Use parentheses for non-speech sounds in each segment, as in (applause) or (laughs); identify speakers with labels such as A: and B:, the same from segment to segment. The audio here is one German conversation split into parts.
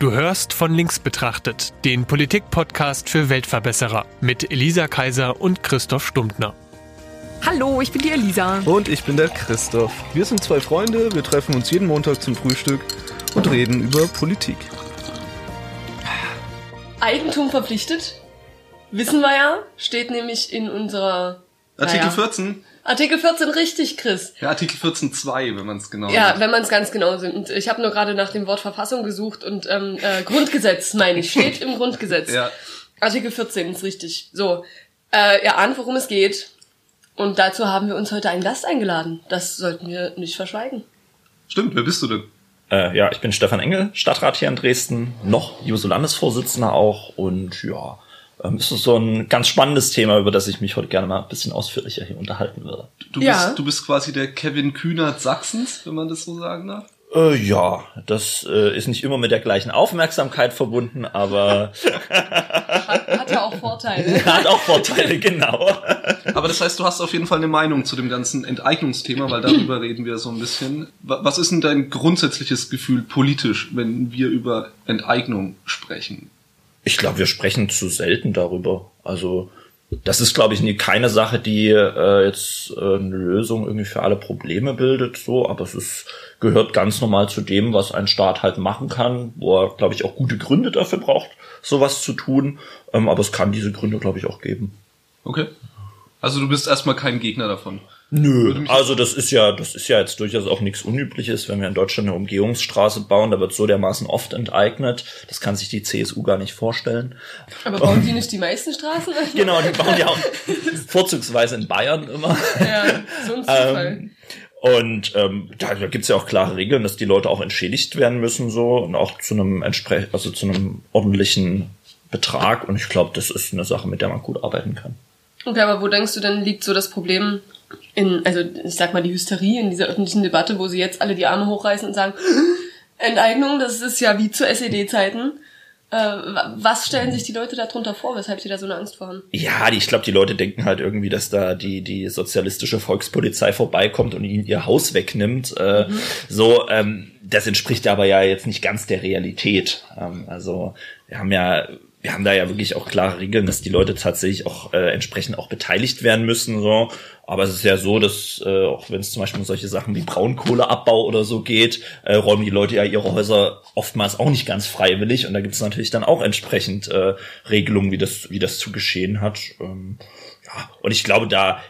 A: Du hörst von links betrachtet, den Politik-Podcast für Weltverbesserer mit Elisa Kaiser und Christoph Stumptner.
B: Hallo, ich bin die Elisa.
C: Und ich bin der Christoph. Wir sind zwei Freunde, wir treffen uns jeden Montag zum Frühstück und reden über Politik.
D: Eigentum verpflichtet? Wissen wir ja, steht nämlich in unserer
E: Artikel
D: naja,
E: 14?
D: Artikel 14 richtig, Chris.
E: Ja, Artikel 14.2, wenn man es genau
D: Ja,
E: sagt.
D: wenn man es ganz genau sind. Ich habe nur gerade nach dem Wort Verfassung gesucht und ähm, äh, Grundgesetz, meine ich, steht (laughs) im Grundgesetz.
E: Ja.
D: Artikel 14 ist richtig. So, äh, ihr ahnt, worum es geht. Und dazu haben wir uns heute einen Gast eingeladen. Das sollten wir nicht verschweigen.
E: Stimmt, wer bist du denn?
F: Äh, ja, ich bin Stefan Engel, Stadtrat hier in Dresden, noch Juso-Landesvorsitzender auch und ja, ähm, es ist so ein ganz spannendes Thema, über das ich mich heute gerne mal ein bisschen ausführlicher hier unterhalten würde.
E: Du,
D: Ja.
E: bist, du bist quasi der Kevin Kühnert Sachsens, wenn man das so sagen darf.
F: Äh, ja, das äh, ist nicht immer mit der gleichen Aufmerksamkeit verbunden, aber
D: Hat, hat ja auch Vorteile. (laughs)
F: hat auch Vorteile, genau.
E: Aber das heißt, du hast auf jeden Fall eine Meinung zu dem ganzen Enteignungsthema, weil darüber reden wir so ein bisschen. Wa- Was ist denn dein grundsätzliches Gefühl politisch, wenn wir über Enteignung sprechen?
F: Ich glaube, wir sprechen zu selten darüber. Also das ist, glaube ich, nie keine Sache, die äh, jetzt äh, eine Lösung irgendwie für alle Probleme bildet, so, aber es ist, gehört ganz normal zu dem, was ein Staat halt machen kann, wo er, glaube ich, auch gute Gründe dafür braucht, sowas zu tun. Ähm, aber es kann diese Gründe, glaube ich, auch geben.
E: Okay. Also du bist erstmal kein Gegner davon.
F: Nö, also das ist ja, das ist ja jetzt durchaus auch nichts Unübliches, wenn wir in Deutschland eine Umgehungsstraße bauen, da wird so dermaßen oft enteignet. Das kann sich die CSU gar nicht vorstellen.
D: Aber bauen die nicht die meisten Straßen? (laughs)
F: Genau, die bauen ja auch (laughs) vorzugsweise in Bayern immer.
D: Ja, so ein Zufall.
F: Ähm, und ähm, da, da gibt's ja auch klare Regeln, dass die Leute auch entschädigt werden müssen so und auch zu einem entsprech also zu einem ordentlichen Betrag. Und ich glaube, das ist eine Sache, mit der man gut arbeiten kann.
D: Okay, aber wo denkst du denn liegt so das Problem in, also ich sag mal die Hysterie in dieser öffentlichen Debatte, wo sie jetzt alle die Arme hochreißen und sagen, Enteignung, das ist ja wie zu SED-Zeiten. Äh, wa- was stellen sich die Leute darunter vor, weshalb sie da so eine Angst vor haben?
F: Ja, die, ich glaube, die Leute denken halt irgendwie, dass da die die sozialistische Volkspolizei vorbeikommt und ihnen ihr Haus wegnimmt. Äh, So, ähm, das entspricht aber ja jetzt nicht ganz der Realität. Ähm, also wir haben ja wir haben da ja wirklich auch klare Regeln, dass die Leute tatsächlich auch äh, entsprechend auch beteiligt werden müssen. So, aber es ist ja so, dass äh, auch wenn es zum Beispiel um solche Sachen wie Braunkohleabbau oder so geht, äh, räumen die Leute ja ihre Häuser oftmals auch nicht ganz freiwillig und da gibt es natürlich dann auch entsprechend äh, Regelungen, wie das wie das zu geschehen hat. Ähm, ja, und ich glaube, da,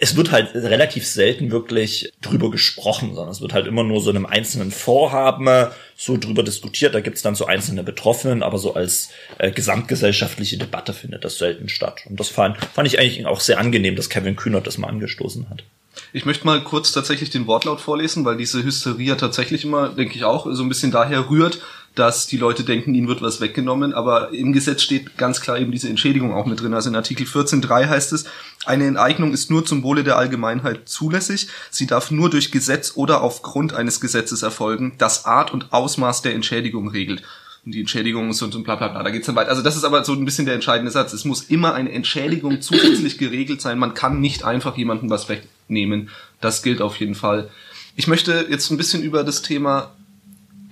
F: es wird halt relativ selten wirklich drüber gesprochen, sondern es wird halt immer nur so in einem einzelnen Vorhaben äh, so drüber diskutiert. Da gibt's dann so einzelne Betroffenen, aber so als äh, gesamtgesellschaftliche Debatte findet das selten statt. Und das fand, fand ich eigentlich auch sehr angenehm, dass Kevin Kühnert das mal angestoßen hat.
E: Ich möchte mal kurz tatsächlich den Wortlaut vorlesen, weil diese Hysterie tatsächlich immer, denke ich auch, so ein bisschen daher rührt, dass die Leute denken, ihnen wird was weggenommen, aber im Gesetz steht ganz klar eben diese Entschädigung auch mit drin. Also in Artikel 14.3 heißt es, eine Enteignung ist nur zum Wohle der Allgemeinheit zulässig. Sie darf nur durch Gesetz oder aufgrund eines Gesetzes erfolgen, das Art und Ausmaß der Entschädigung regelt. Und die Entschädigung ist und, und bla bla bla, da geht's dann weiter. Also das ist aber so ein bisschen der entscheidende Satz. Es muss immer eine Entschädigung (clears throat) zusätzlich geregelt sein. Man kann nicht einfach jemandem was wegnehmen. Das gilt auf jeden Fall. Ich möchte jetzt ein bisschen über das Thema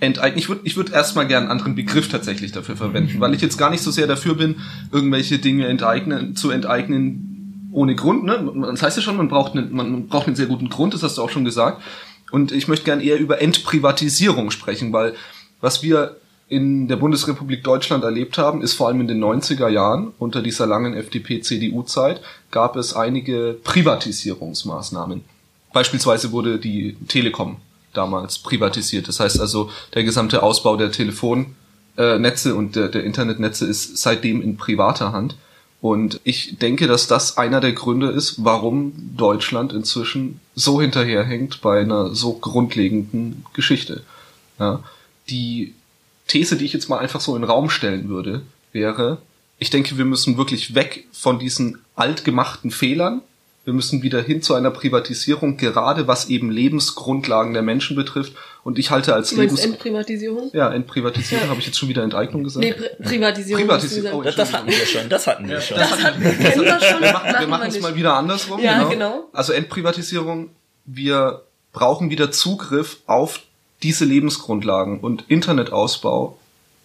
E: enteignen. Ich würde ich würd erstmal gerne einen anderen Begriff tatsächlich dafür verwenden, weil ich jetzt gar nicht so sehr dafür bin, irgendwelche Dinge enteignen, zu enteignen ohne Grund. Ne? Das heißt ja schon, man braucht, einen, man braucht einen sehr guten Grund, das hast du auch schon gesagt. Und ich möchte gerne eher über Entprivatisierung sprechen, weil was wir in der Bundesrepublik Deutschland erlebt haben, ist vor allem in den 90er Jahren, unter dieser langen FDP-CDU-Zeit, gab es einige Privatisierungsmaßnahmen. Beispielsweise wurde die Telekom damals privatisiert. Das heißt also, der gesamte Ausbau der Telefonnetze und der, der Internetnetze ist seitdem in privater Hand. Und ich denke, dass das einer der Gründe ist, warum Deutschland inzwischen so hinterherhängt bei einer so grundlegenden Geschichte. Ja, die These, die ich jetzt mal einfach so in den Raum stellen würde, wäre, ich denke, wir müssen wirklich weg von diesen altgemachten Fehlern. Wir müssen wieder hin zu einer Privatisierung, gerade was eben Lebensgrundlagen der Menschen betrifft. Und ich halte als Lebens...
D: Entprivatisierung?
E: Ja, Entprivatisierung.
D: Ja.
E: Habe ich jetzt schon wieder Enteignung gesagt?
D: Nee, Pri Privatisierung.
E: Privatisierung.
D: du
F: Das, das hatten wir schon, das hatten wir schon.
D: Das hat, kennen wir schon,
E: wir machen, wir
D: machen
E: es mal wieder andersrum.
D: Ja, genau.
E: Also Entprivatisierung, wir brauchen wieder Zugriff auf diese Lebensgrundlagen und Internetausbau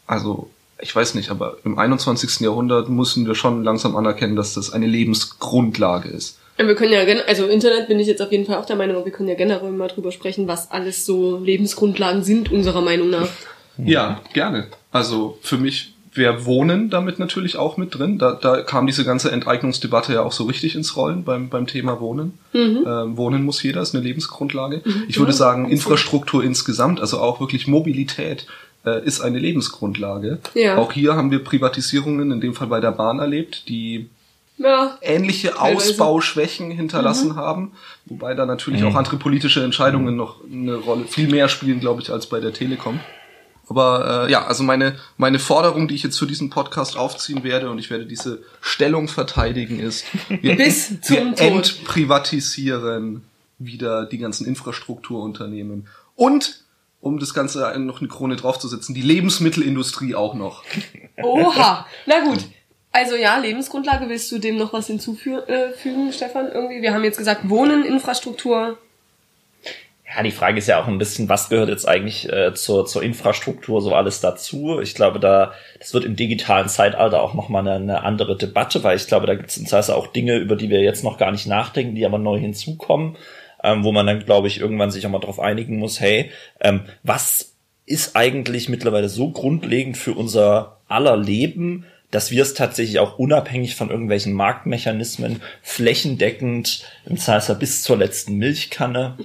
E: Also, ich weiß nicht, aber im 21. Jahrhundert müssen wir schon langsam anerkennen, dass das eine Lebensgrundlage ist.
D: Ja, Wir können ja, also Internet bin ich jetzt auf jeden Fall auch der Meinung, aber wir können ja generell mal drüber sprechen, was alles so Lebensgrundlagen sind, unserer Meinung nach.
E: Ja, gerne. Also für mich wäre Wohnen damit natürlich auch mit drin. Da, da kam diese ganze Enteignungsdebatte ja auch so richtig ins Rollen beim, beim Thema Wohnen. Ähm, Wohnen muss jeder, ist eine Lebensgrundlage. Ich würde sagen, Infrastruktur insgesamt, also auch wirklich Mobilität, äh, ist eine Lebensgrundlage.
D: Ja.
E: Auch hier haben wir Privatisierungen, in dem Fall bei der Bahn erlebt, die
D: Ja,
E: ähnliche
D: Teilweise.
E: Ausbauschwächen hinterlassen haben, wobei da natürlich auch andere politische Entscheidungen noch eine Rolle, viel mehr spielen, glaube ich, als bei der Telekom. Aber äh, ja, also meine meine Forderung, die ich jetzt für diesen Podcast aufziehen werde und ich werde diese Stellung verteidigen, ist, (laughs) wir,
D: Bis
E: wir
D: zum Tod.
E: entprivatisieren wieder die ganzen Infrastrukturunternehmen und um das Ganze noch eine Krone draufzusetzen, die Lebensmittelindustrie auch noch.
D: Oha. Na gut. Also ja, Lebensgrundlage, willst du dem noch was hinzufügen, äh, Stefan? Irgendwie? Wir haben jetzt gesagt, Wohnen, Infrastruktur.
F: Ja, die Frage ist ja auch ein bisschen, was gehört jetzt eigentlich äh, zur, zur Infrastruktur so alles dazu? Ich glaube, da das wird im digitalen Zeitalter auch nochmal eine, eine andere Debatte, weil ich glaube, da gibt es heißt auch Dinge, über die wir jetzt noch gar nicht nachdenken, die aber neu hinzukommen, ähm, wo man dann, glaube ich, irgendwann sich auch mal darauf einigen muss, hey, ähm, was ist eigentlich mittlerweile so grundlegend für unser aller Leben, dass wir es tatsächlich auch unabhängig von irgendwelchen Marktmechanismen flächendeckend, im Zeiser bis zur letzten Milchkanne,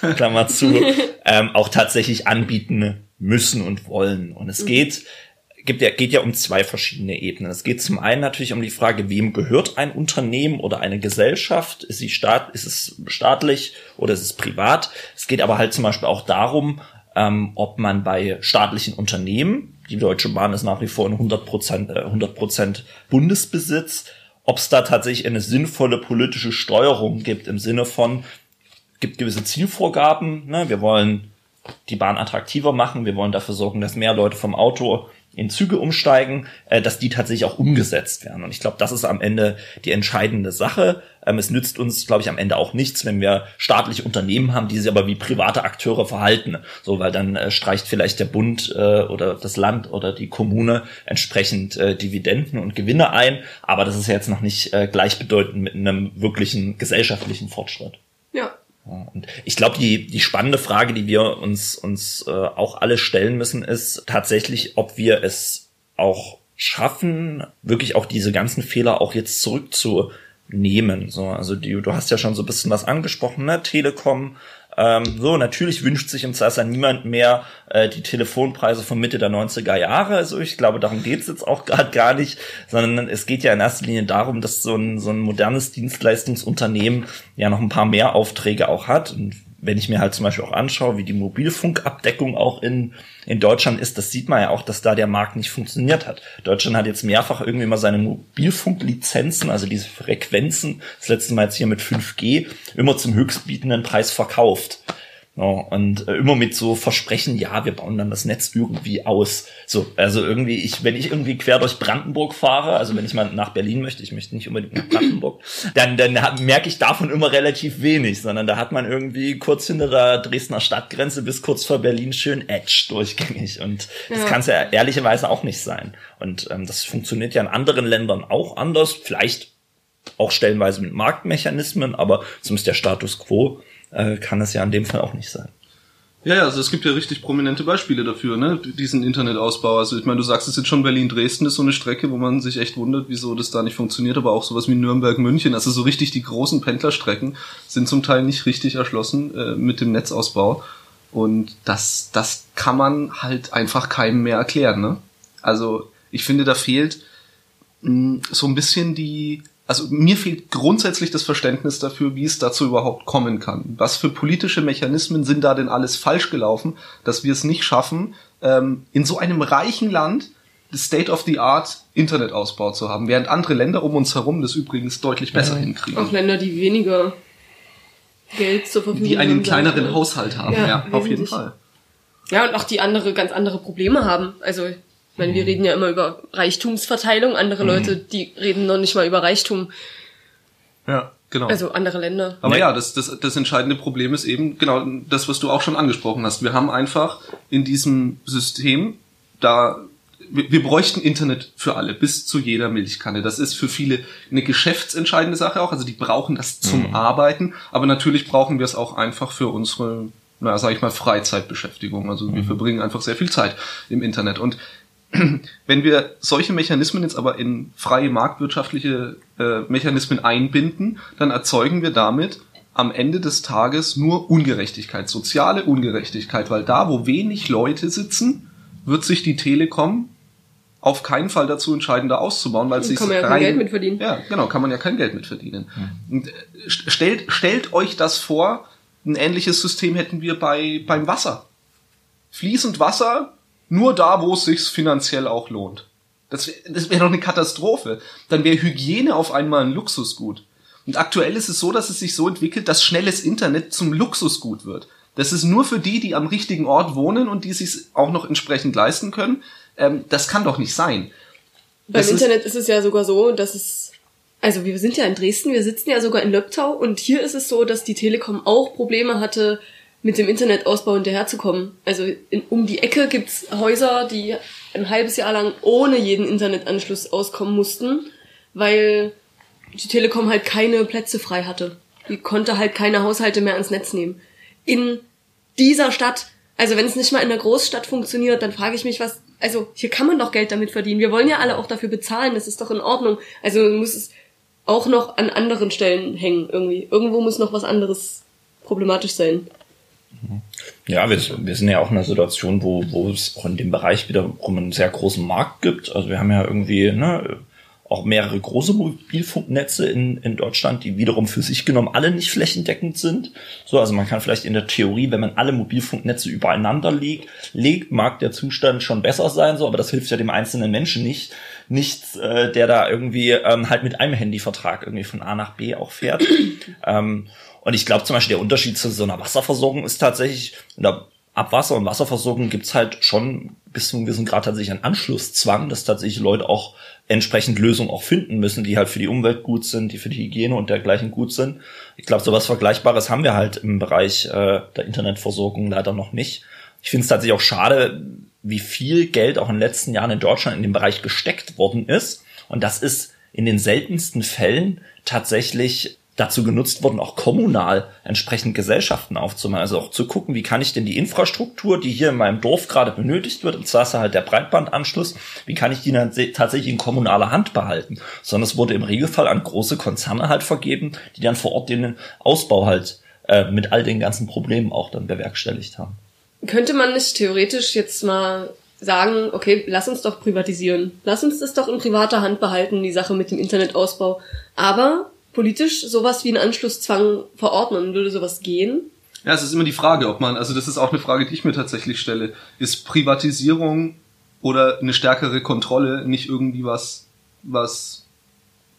F: Klammer zu, (laughs) ähm, auch tatsächlich anbieten müssen und wollen. Und es geht, gibt ja, geht ja um zwei verschiedene Ebenen. Es geht zum einen natürlich um die Frage, wem gehört ein Unternehmen oder eine Gesellschaft? Ist sie staat, ist es staatlich oder ist es privat? Es geht aber halt zum Beispiel auch darum, ähm, ob man bei staatlichen Unternehmen, die Deutsche Bahn ist nach wie vor in 100 Prozent, äh, 100 Prozent Bundesbesitz, ob es da tatsächlich eine sinnvolle politische Steuerung gibt im Sinne von, gibt gewisse Zielvorgaben. Ne? Wir wollen die Bahn attraktiver machen. Wir wollen dafür sorgen, dass mehr Leute vom Auto in Züge umsteigen, äh, dass die tatsächlich auch umgesetzt werden. Und ich glaube, das ist am Ende die entscheidende Sache. Ähm, es nützt uns, glaube ich, am Ende auch nichts, wenn wir staatliche Unternehmen haben, die sich aber wie private Akteure verhalten. So, weil dann äh, streicht vielleicht der Bund äh, oder das Land oder die Kommune entsprechend äh, Dividenden und Gewinne ein. Aber das ist ja jetzt noch nicht äh, gleichbedeutend mit einem wirklichen gesellschaftlichen Fortschritt.
D: Ja.
F: Und ich glaube, die, die spannende Frage, die wir uns, uns äh, auch alle stellen müssen, ist tatsächlich, ob wir es auch schaffen, wirklich auch diese ganzen Fehler auch jetzt zurückzunehmen. So, also die, du hast ja schon so ein bisschen was angesprochen, ne? Telekom. Ähm, so, natürlich wünscht sich im Zeiser niemand mehr äh, die Telefonpreise von Mitte der 90er Jahre. Also ich glaube, darum geht's jetzt auch (laughs) gerade gar nicht, sondern es geht ja in erster Linie darum, dass so ein, so ein modernes Dienstleistungsunternehmen ja noch ein paar mehr Aufträge auch hat. Und wenn ich mir halt zum Beispiel auch anschaue, wie die Mobilfunkabdeckung auch in, in Deutschland ist, das sieht man ja auch, dass da der Markt nicht funktioniert hat. Deutschland hat jetzt mehrfach irgendwie mal seine Mobilfunklizenzen, also diese Frequenzen, das letzte Mal jetzt hier mit 5G, immer zum höchstbietenden Preis verkauft. Ja, und äh, immer mit so Versprechen, ja, wir bauen dann das Netz irgendwie aus. So, also irgendwie, ich, wenn ich irgendwie quer durch Brandenburg fahre, also wenn ich mal nach Berlin möchte, ich möchte nicht unbedingt nach Brandenburg, (laughs) dann, dann merke ich davon immer relativ wenig, sondern da hat man irgendwie kurz hinter der Dresdner Stadtgrenze bis kurz vor Berlin schön Edge durchgängig. Und das
D: Ja.
F: kann es ja ehrlicherweise auch nicht sein. Und ähm, das funktioniert ja in anderen Ländern auch anders, vielleicht auch stellenweise mit Marktmechanismen, aber zumindest der Status quo äh, kann es ja in dem Fall auch nicht sein.
E: Ja, ja, also es gibt ja richtig prominente Beispiele dafür, ne? Diesen Internetausbau. Also ich meine, du sagst es jetzt schon, Berlin-Dresden ist so eine Strecke, wo man sich echt wundert, wieso das da nicht funktioniert, aber auch sowas wie Nürnberg-München, also so richtig die großen Pendlerstrecken sind zum Teil nicht richtig erschlossen äh, mit dem Netzausbau. Und das, das kann man halt einfach keinem mehr erklären, ne? Also ich finde, da fehlt mh, so ein bisschen die, also mir fehlt grundsätzlich das Verständnis dafür, wie es dazu überhaupt kommen kann. Was für politische Mechanismen sind da denn alles falsch gelaufen, dass wir es nicht schaffen, ähm, in so einem reichen Land das State-of-the-Art Internetausbau zu haben, während andere Länder um uns herum das übrigens deutlich besser hinkriegen.
D: Auch Länder, die weniger Geld zur Verfügung
E: Die einen
D: haben, sag ich
E: kleineren. Haushalt haben,
D: Ja,
E: ja, auf jeden. Fall.
D: Ja, und auch die andere, ganz andere Probleme haben. Also, ich meine, wir reden ja immer über Reichtumsverteilung. Andere Leute, die reden noch nicht mal über Reichtum.
E: Ja, genau.
D: Also andere Länder.
E: Aber ja, das, das, das entscheidende Problem ist eben genau das, was du auch schon angesprochen hast. Wir haben einfach in diesem System, da wir, wir bräuchten Internet für alle, bis zu jeder Milchkanne. Das ist für viele eine geschäftsentscheidende Sache auch. Also die brauchen das zum Arbeiten, aber natürlich brauchen wir es auch einfach für unsere, na, sag ich mal, Freizeitbeschäftigung. Also wir verbringen einfach sehr viel Zeit im Internet. Und (clears throat) wenn wir solche Mechanismen jetzt aber in freie marktwirtschaftliche äh, Mechanismen einbinden, dann erzeugen wir damit am Ende des Tages nur Ungerechtigkeit, soziale Ungerechtigkeit, weil da, wo wenig Leute sitzen, wird sich die Telekom auf keinen Fall dazu entscheiden, da auszubauen, weil es sich
D: Kann man ja kein
E: rein,
D: Geld mit verdienen.
E: Ja, genau, kann man ja kein Geld mit verdienen. Und äh, st- stellt, stellt euch das vor, ein ähnliches System hätten wir bei, beim Wasser. Fließend Wasser, nur da, wo es sich finanziell auch lohnt. Das wäre das wär doch eine Katastrophe. Dann wäre Hygiene auf einmal ein Luxusgut. Und aktuell ist es so, dass es sich so entwickelt, dass schnelles Internet zum Luxusgut wird. Das ist nur für die, die am richtigen Ort wohnen und die sich auch noch entsprechend leisten können. Ähm, das kann doch nicht sein.
D: Beim
E: Das ist-
D: Internet ist es ja sogar so, dass es, also wir sind ja in Dresden, wir sitzen ja sogar in Löbtau und hier ist es so, dass die Telekom auch Probleme hatte, mit dem Internetausbau hinterherzukommen. Also in, um die Ecke gibt's Häuser, die ein halbes Jahr lang ohne jeden Internetanschluss auskommen mussten, weil die Telekom halt keine Plätze frei hatte. Die konnte halt keine Haushalte mehr ans Netz nehmen. In dieser Stadt, also wenn es nicht mal in der Großstadt funktioniert, dann frage ich mich, was, also hier kann man doch Geld damit verdienen. Wir wollen ja alle auch dafür bezahlen, das ist doch in Ordnung. Also muss es auch noch an anderen Stellen hängen irgendwie. Irgendwo muss noch was anderes problematisch sein.
F: Ja, wir, wir sind ja auch in einer Situation, wo, wo es auch in dem Bereich wiederum einen sehr großen Markt gibt. Also wir haben ja irgendwie ne, auch mehrere große Mobilfunknetze in, in Deutschland, die wiederum für sich genommen alle nicht flächendeckend sind. So, also man kann vielleicht in der Theorie, wenn man alle Mobilfunknetze übereinander legt, legt, mag der Zustand schon besser sein, so, aber das hilft ja dem einzelnen Menschen nicht. Nichts, äh, der da irgendwie ähm, halt mit einem Handyvertrag irgendwie von A nach B auch fährt. (clears throat) ähm, und ich glaube zum Beispiel, der Unterschied zu so einer Wasserversorgung ist tatsächlich, in der Abwasser- und Wasserversorgung gibt's halt schon bis zu einem gewissen Grad tatsächlich einen Anschlusszwang, dass tatsächlich Leute auch entsprechend Lösungen auch finden müssen, die halt für die Umwelt gut sind, die für die Hygiene und dergleichen gut sind. Ich glaube, sowas Vergleichbares haben wir halt im Bereich äh, der Internetversorgung leider noch nicht. Ich finde es tatsächlich auch schade, wie viel Geld auch in den letzten Jahren in Deutschland in dem Bereich gesteckt worden ist. Und das ist in den seltensten Fällen tatsächlich dazu genutzt worden, auch kommunal entsprechend Gesellschaften aufzumachen. Also auch zu gucken, wie kann ich denn die Infrastruktur, die hier in meinem Dorf gerade benötigt wird, und zwar ist halt der Breitbandanschluss, wie kann ich die dann tatsächlich in kommunaler Hand behalten? Sondern es wurde im Regelfall an große Konzerne halt vergeben, die dann vor Ort den Ausbau halt äh, mit all den ganzen Problemen auch dann bewerkstelligt haben.
D: Könnte man nicht theoretisch jetzt mal sagen, okay, lass uns doch privatisieren. Lass uns das doch in privater Hand behalten, die Sache mit dem Internetausbau. Aber politisch sowas wie einen Anschlusszwang verordnen, würde sowas gehen?
E: Ja, es ist immer die Frage, ob man, also das ist auch eine Frage, die ich mir tatsächlich stelle. Ist Privatisierung oder eine stärkere Kontrolle nicht irgendwie was, was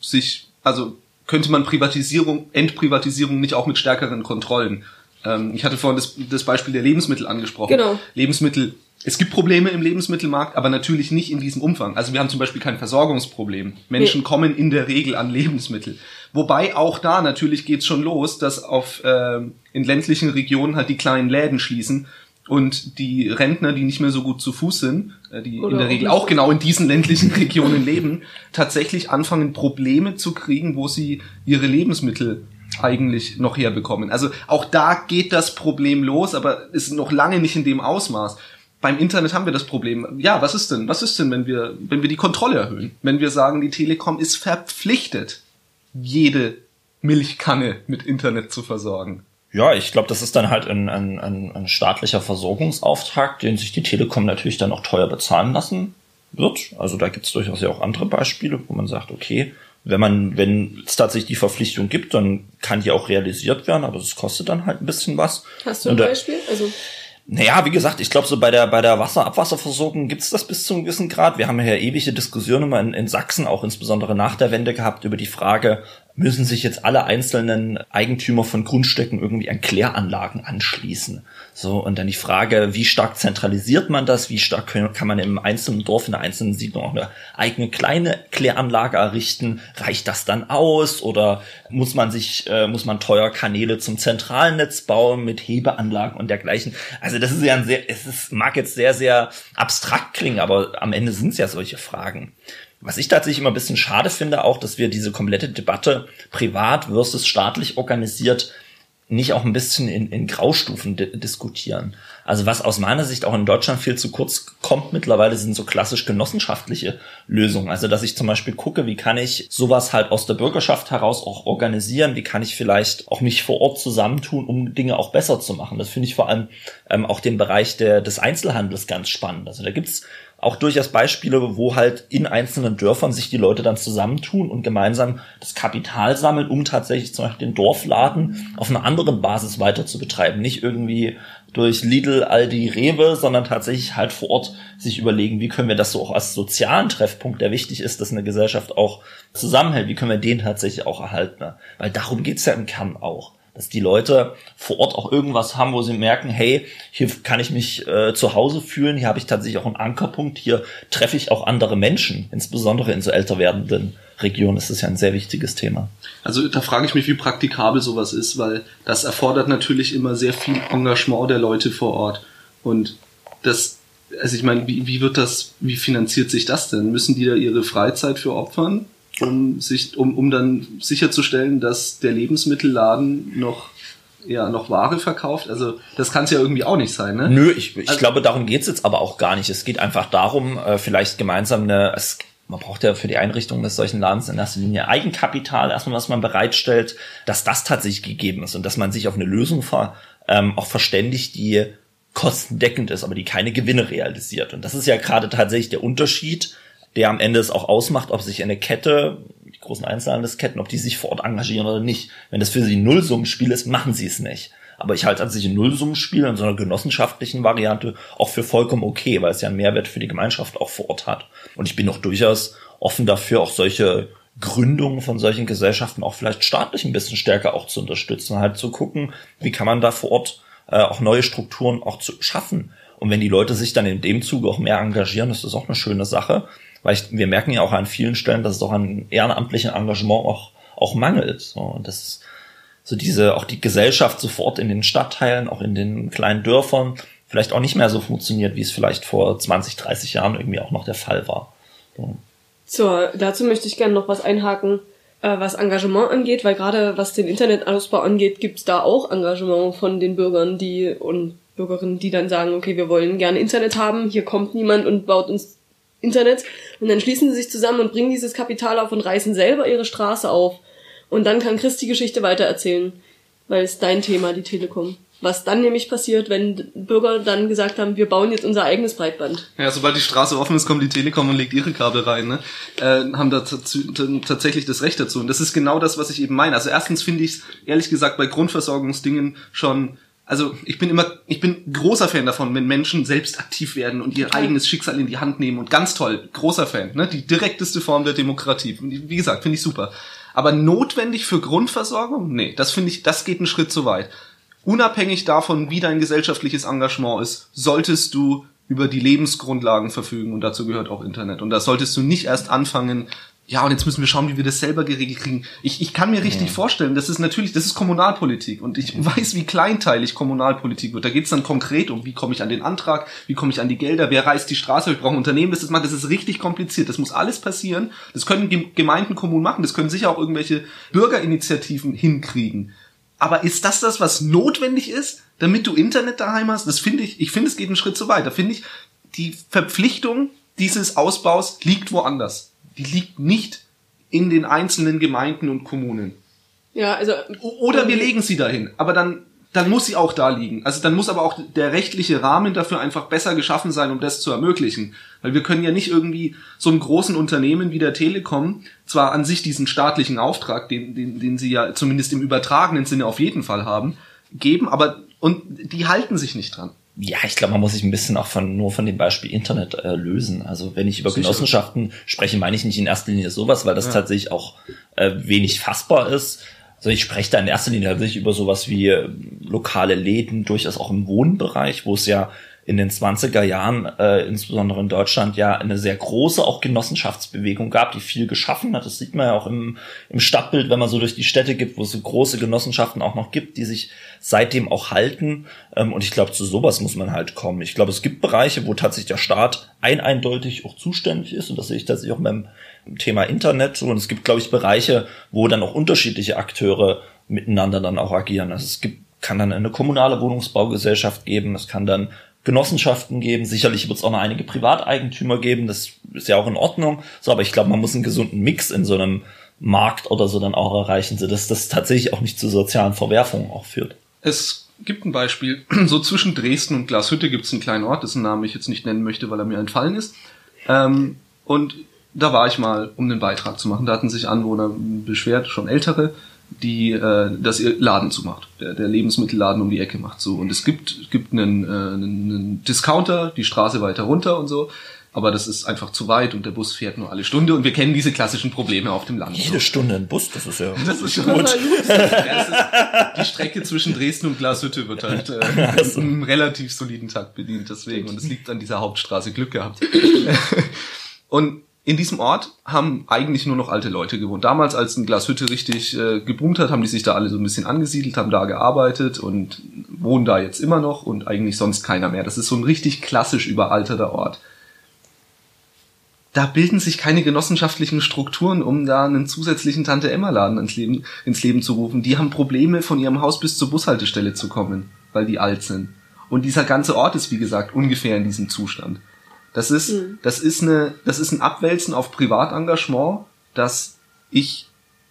E: sich, also könnte man Privatisierung, Entprivatisierung nicht auch mit stärkeren Kontrollen? Ähm, ich hatte vorhin das, das Beispiel der Lebensmittel angesprochen.
D: Genau.
E: Lebensmittel, es gibt Probleme im Lebensmittelmarkt, aber natürlich nicht in diesem Umfang. Also wir haben zum Beispiel kein Versorgungsproblem. Menschen kommen in der Regel an Lebensmittel. Wobei auch da natürlich geht's schon los, dass auf ähm, in ländlichen Regionen halt die kleinen Läden schließen und die Rentner, die nicht mehr so gut zu Fuß sind, äh, die
D: Oder
E: in der Regel auch genau in diesen ländlichen (laughs) Regionen leben, tatsächlich anfangen Probleme zu kriegen, wo sie ihre Lebensmittel eigentlich noch herbekommen. Also auch da geht das Problem los, aber ist noch lange nicht in dem Ausmaß. Beim Internet haben wir das Problem. Ja, was ist denn? Was ist denn, wenn wir, wenn wir die Kontrolle erhöhen? Wenn wir sagen, die Telekom ist verpflichtet, jede Milchkanne mit Internet zu versorgen.
F: Ja, ich glaube, das ist dann halt ein, ein, ein, ein staatlicher Versorgungsauftrag, den sich die Telekom natürlich dann auch teuer bezahlen lassen wird. Also da gibt es durchaus ja auch andere Beispiele, wo man sagt, okay, wenn man, wenn es tatsächlich die Verpflichtung gibt, dann kann die auch realisiert werden, aber es kostet dann halt ein bisschen was.
D: Hast du ein
F: Und
D: Beispiel? Also
F: Naja, wie gesagt, ich glaube, so bei der, bei der Wasser Abwasserversorgung gibt's das bis zu einem gewissen Grad. Wir haben ja ewige Diskussionen immer in, in Sachsen, auch insbesondere nach der Wende gehabt, über die Frage, müssen sich jetzt alle einzelnen Eigentümer von Grundstücken irgendwie an Kläranlagen anschließen? So, und dann die Frage, wie stark zentralisiert man das? Wie stark kann man im einzelnen Dorf, in der einzelnen Siedlung auch eine eigene kleine Abkläranlage errichten. Reicht das dann aus oder muss man sich, äh, muss man teuer Kanäle zum zentralen Netz bauen mit Hebeanlagen und dergleichen? Also das ist ja ein sehr, es ist, mag jetzt sehr, sehr abstrakt klingen, aber am Ende sind es ja solche Fragen. Was ich tatsächlich immer ein bisschen schade finde, auch, dass wir diese komplette Debatte privat versus staatlich organisiert nicht auch ein bisschen in, in Graustufen di diskutieren. Also was aus meiner Sicht auch in Deutschland viel zu kurz kommt mittlerweile, sind so klassisch genossenschaftliche Lösungen. Also dass ich zum Beispiel gucke, wie kann ich sowas halt aus der Bürgerschaft heraus auch organisieren, wie kann ich vielleicht auch mich vor Ort zusammentun, um Dinge auch besser zu machen. Das finde ich vor allem ähm, auch den Bereich der, des Einzelhandels ganz spannend. Also da gibt's auch durchaus Beispiele, wo halt in einzelnen Dörfern sich die Leute dann zusammentun und gemeinsam das Kapital sammeln, um tatsächlich zum Beispiel den Dorfladen auf einer anderen Basis weiter zu betreiben. Nicht irgendwie durch Lidl, Aldi, Rewe, sondern tatsächlich halt vor Ort sich überlegen, wie können wir das so auch als sozialen Treffpunkt, der wichtig ist, dass eine Gesellschaft auch zusammenhält, wie können wir den tatsächlich auch erhalten. Weil darum geht's ja im Kern auch dass die Leute vor Ort auch irgendwas haben, wo sie merken, hey, hier kann ich mich äh, zu Hause fühlen, hier habe ich tatsächlich auch einen Ankerpunkt, hier treffe ich auch andere Menschen, insbesondere in so älter werdenden Regionen ist das ja ein sehr wichtiges Thema.
E: Also da frage ich mich, wie praktikabel sowas ist, weil das erfordert natürlich immer sehr viel Engagement der Leute vor Ort. Und das, also ich meine, wie, wie wird das, wie finanziert sich das denn? Müssen die da ihre Freizeit für opfern? Um sich, um, um dann sicherzustellen, dass der Lebensmittelladen noch ja noch Ware verkauft. Also das kann es ja irgendwie auch nicht sein, ne?
F: Nö, ich, ich also, glaube, darum geht's jetzt aber auch gar nicht. Es geht einfach darum, äh, vielleicht gemeinsam eine, es, man braucht ja für die Einrichtung des solchen Ladens in erster Linie Eigenkapital, erstmal, was man bereitstellt, dass das tatsächlich gegeben ist und dass man sich auf eine Lösung ver, ähm, auch verständigt, die kostendeckend ist, aber die keine Gewinne realisiert. Und das ist ja gerade tatsächlich der Unterschied der am Ende es auch ausmacht, ob sich eine Kette, die großen Einzelhandelsketten, ob die sich vor Ort engagieren oder nicht. Wenn das für sie ein Nullsummenspiel ist, machen sie es nicht. Aber ich halte an sich ein Nullsummenspiel in so einer genossenschaftlichen Variante auch für vollkommen okay, weil es ja einen Mehrwert für die Gemeinschaft auch vor Ort hat. Und ich bin auch durchaus offen dafür, auch solche Gründungen von solchen Gesellschaften auch vielleicht staatlich ein bisschen stärker auch zu unterstützen, halt zu gucken, wie kann man da vor Ort äh, auch neue Strukturen auch zu schaffen. Und wenn die Leute sich dann in dem Zuge auch mehr engagieren, ist das auch eine schöne Sache weil ich, wir merken ja auch an vielen Stellen, dass es auch an ehrenamtlichen Engagement auch, auch mangelt. So, und das ist so diese, auch die Gesellschaft sofort in den Stadtteilen, auch in den kleinen Dörfern, vielleicht auch nicht mehr so funktioniert, wie es vielleicht vor 20, 30 Jahren irgendwie auch noch der Fall war.
D: So, so dazu möchte ich gerne noch was einhaken, äh, was Engagement angeht, weil gerade was den Internetausbau angeht, gibt's da auch Engagement von den Bürgern, die und Bürgerinnen, die dann sagen, okay, wir wollen gerne Internet haben, hier kommt niemand und baut uns Internet und dann schließen sie sich zusammen und bringen dieses Kapital auf und reißen selber ihre Straße auf. Und dann kann Chris die Geschichte weitererzählen, weil es dein Thema, die Telekom. Was dann nämlich passiert, wenn Bürger dann gesagt haben, wir bauen jetzt unser eigenes Breitband.
E: Ja, sobald die Straße offen ist, kommt die Telekom und legt ihre Kabel rein, ne? Äh, haben da tatsächlich das Recht dazu. Und das ist genau das, was ich eben meine. Also erstens finde ich es, ehrlich gesagt, bei Grundversorgungsdingen schon also ich bin immer, ich bin großer Fan davon, wenn Menschen selbst aktiv werden und ihr eigenes Schicksal in die Hand nehmen und ganz toll, großer Fan, ne? Die direkteste Form der Demokratie. Wie gesagt, finde ich super. Aber notwendig für Grundversorgung? Nee, das finde ich, das geht einen Schritt zu weit. Unabhängig davon, wie dein gesellschaftliches Engagement ist, solltest du über die Lebensgrundlagen verfügen und dazu gehört auch Internet. Und da solltest du nicht erst anfangen, ja, und jetzt müssen wir schauen, wie wir das selber geregelt kriegen. Ich, ich kann mir richtig ja. vorstellen, das ist natürlich, das ist Kommunalpolitik und ich weiß, wie kleinteilig Kommunalpolitik wird. Da geht's dann konkret um, wie komme ich an den Antrag, wie komme ich an die Gelder, wer reißt die Straße, ich brauche ein Unternehmen, das das macht. Das ist richtig kompliziert. Das muss alles passieren. Das können Gemeinden, Kommunen machen, das können sicher auch irgendwelche Bürgerinitiativen hinkriegen. Aber ist das das, was notwendig ist, damit du Internet daheim hast? Das finde ich, ich finde, es geht einen Schritt zu weit. Da finde ich, die Verpflichtung dieses Ausbaus liegt woanders die liegt nicht in den einzelnen Gemeinden und Kommunen.
D: Ja, also.
E: Oder wir legen sie dahin, aber dann, dann muss sie auch da liegen. Also dann muss aber auch der rechtliche Rahmen dafür einfach besser geschaffen sein, um das zu ermöglichen. Weil wir können ja nicht irgendwie so einem großen Unternehmen wie der Telekom zwar an sich diesen staatlichen Auftrag, den, den, den sie ja zumindest im übertragenen Sinne auf jeden Fall haben, geben, aber und die halten sich nicht dran
F: ja, ich glaube, man muss sich ein bisschen auch von nur von dem Beispiel Internet äh, lösen. Also wenn ich über Sicher. Genossenschaften spreche, meine ich nicht in erster Linie sowas, weil das ja. tatsächlich auch äh, wenig fassbar ist. Also ich spreche da in erster Linie tatsächlich über sowas wie äh, lokale Läden, durchaus auch im Wohnbereich, wo es ja in den 20er Jahren, äh, insbesondere in Deutschland, ja eine sehr große auch Genossenschaftsbewegung gab, die viel geschaffen hat. Das sieht man ja auch im, im Stadtbild, wenn man so durch die Städte gibt, wo es so große Genossenschaften auch noch gibt, die sich seitdem auch halten. Ähm, und ich glaube, zu sowas muss man halt kommen. Ich glaube, es gibt Bereiche, wo tatsächlich der Staat ein eindeutig auch zuständig ist. Und das sehe ich tatsächlich auch beim Thema Internet so. Und es gibt, glaube ich, Bereiche, wo dann auch unterschiedliche Akteure miteinander dann auch agieren. Also es gibt, kann dann eine kommunale Wohnungsbaugesellschaft geben, es kann dann Genossenschaften geben. Sicherlich wird es auch noch einige Privateigentümer geben. Das ist ja auch in Ordnung. So, aber ich glaube, man muss einen gesunden Mix in so einem Markt oder so dann auch erreichen, so dass das tatsächlich auch nicht zu sozialen Verwerfungen auch führt.
E: Es gibt ein Beispiel. (clears throat) So zwischen Dresden und Glashütte gibt es einen kleinen Ort, dessen Namen ich jetzt nicht nennen möchte, weil er mir entfallen ist. Ähm, und da war ich mal, um einen Beitrag zu machen. Da hatten sich Anwohner beschwert, schon ältere, die äh, das ihr Laden zumacht, der, der Lebensmittelladen um die Ecke macht so und es gibt gibt einen, äh, einen Discounter die Straße weiter runter und so, aber das ist einfach zu weit und der Bus fährt nur alle Stunde und wir kennen diese klassischen Probleme auf dem Land.
F: Jede
E: so.
F: Stunde ein Bus, das ist ja (laughs)
E: das ist schon gut. (laughs) die Strecke zwischen Dresden und Glashütte wird halt äh, also. in einem relativ soliden Takt bedient deswegen und es liegt an dieser Hauptstraße Glück gehabt. (laughs) und in diesem Ort haben eigentlich nur noch alte Leute gewohnt. Damals, als ein Glashütte richtig äh, geboomt hat, haben die sich da alle so ein bisschen angesiedelt, haben da gearbeitet und wohnen da jetzt immer noch und eigentlich sonst keiner mehr. Das ist so ein richtig klassisch überalterter Ort. Da bilden sich keine genossenschaftlichen Strukturen, um da einen zusätzlichen Tante-Emma-Laden ins Leben, ins Leben zu rufen. Die haben Probleme, von ihrem Haus bis zur Bushaltestelle zu kommen, weil die alt sind. Und dieser ganze Ort ist, wie gesagt, ungefähr in diesem Zustand. Das ist, mhm. das ist eine, das ist ein Abwälzen auf Privatengagement, das ich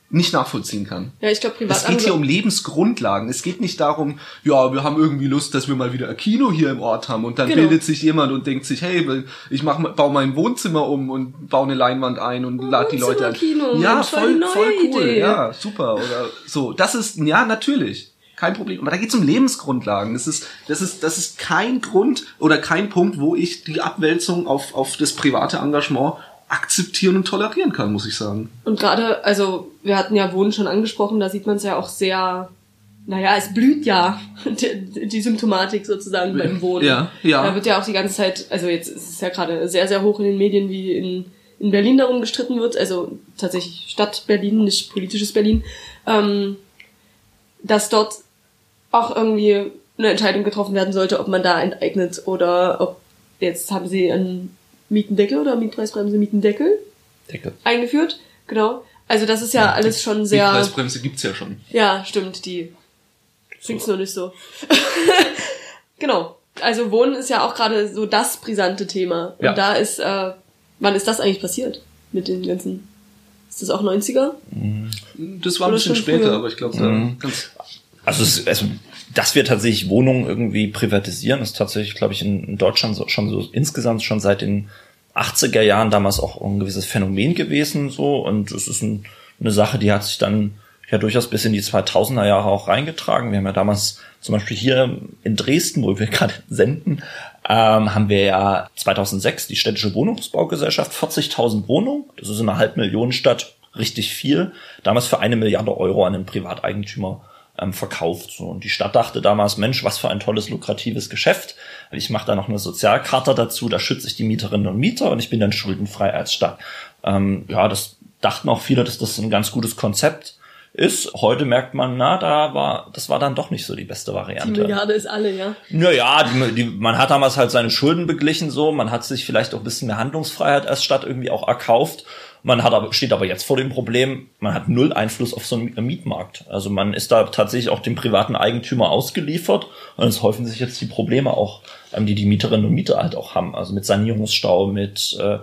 E: nicht nachvollziehen kann.
D: Ja, ich glaube,
E: Es geht hier um Lebensgrundlagen. Es geht nicht darum, ja, wir haben irgendwie Lust, dass wir mal wieder ein Kino hier im Ort haben und dann genau. bildet sich jemand und denkt sich, hey, ich mach, baue mein Wohnzimmer um und baue eine Leinwand ein und oh, lade die Leute
D: ein. Kino,
E: ja, voll, voll cool, Idee. ja, super oder so. Das ist, ja, natürlich kein Problem. Aber da geht es um Lebensgrundlagen. Das ist, das ist, das ist kein Grund oder kein Punkt, wo ich die Abwälzung auf, auf das private Engagement akzeptieren und tolerieren kann, muss ich sagen.
D: Und gerade, also wir hatten ja Wohnen schon angesprochen, da sieht man es ja auch sehr, naja, es blüht ja (laughs) die, die Symptomatik sozusagen beim Wohnen.
E: Ja, ja.
D: Da wird ja auch die ganze Zeit, also jetzt ist es ja gerade sehr, sehr hoch in den Medien, wie in, in Berlin darum gestritten wird, also tatsächlich Stadt Berlin, nicht politisches Berlin, ähm, dass dort auch irgendwie eine Entscheidung getroffen werden sollte, ob man da enteignet oder ob jetzt haben sie einen Mietendeckel oder Mietpreisbremse Mietendeckel
F: Deckel.
D: eingeführt. Genau. Also das ist ja, ja alles schon sehr.
E: Mietpreisbremse gibt's ja schon.
D: Ja, stimmt, die so. nur nicht so. (laughs) genau. Also Wohnen ist ja auch gerade so das brisante Thema. Und ja. da ist, äh, wann ist das eigentlich passiert? Mit den ganzen. Ist das auch 90er?
E: Das war ein bisschen später, früher? aber ich glaube, mhm.
F: ganz also, es, also dass wir tatsächlich Wohnungen irgendwie privatisieren, ist tatsächlich, glaube ich, in, Deutschland so, schon so insgesamt schon seit den 80er Jahren damals auch ein gewisses Phänomen gewesen, so. Und es ist ein, eine Sache, die hat sich dann ja durchaus bis in die 2000er Jahre auch reingetragen. Wir haben ja damals zum Beispiel hier in Dresden, wo wir (laughs) gerade senden, ähm, haben wir ja 2006 die städtische Wohnungsbaugesellschaft, 40.000 Wohnungen. Das ist in einer Halbmillionenstadt richtig viel. Damals für eine Milliarde Euro an einen Privateigentümer ähm, verkauft. So. Und die Stadt dachte damals, Mensch, was für ein tolles, lukratives Geschäft. Ich mache da noch eine Sozialkarte dazu, da schütze ich die Mieterinnen und Mieter und ich bin dann schuldenfrei als Stadt. Ähm, ja, das dachten auch viele, dass das ein ganz gutes Konzept ist. Heute merkt man, na, da war, das war dann doch nicht so die beste Variante. Die
D: Milliarde ist alle, ja.
F: Naja, die, die, man hat damals halt seine Schulden beglichen, so, man hat sich vielleicht auch ein bisschen mehr Handlungsfreiheit als Stadt irgendwie auch erkauft man hat aber, steht aber jetzt vor dem Problem, man hat null Einfluss auf so einen Mietmarkt. Also man ist da tatsächlich auch dem privaten Eigentümer ausgeliefert und es häufen sich jetzt die Probleme auch, ähm, die die Mieterinnen und Mieter halt auch haben. Also mit Sanierungsstau, mit äh,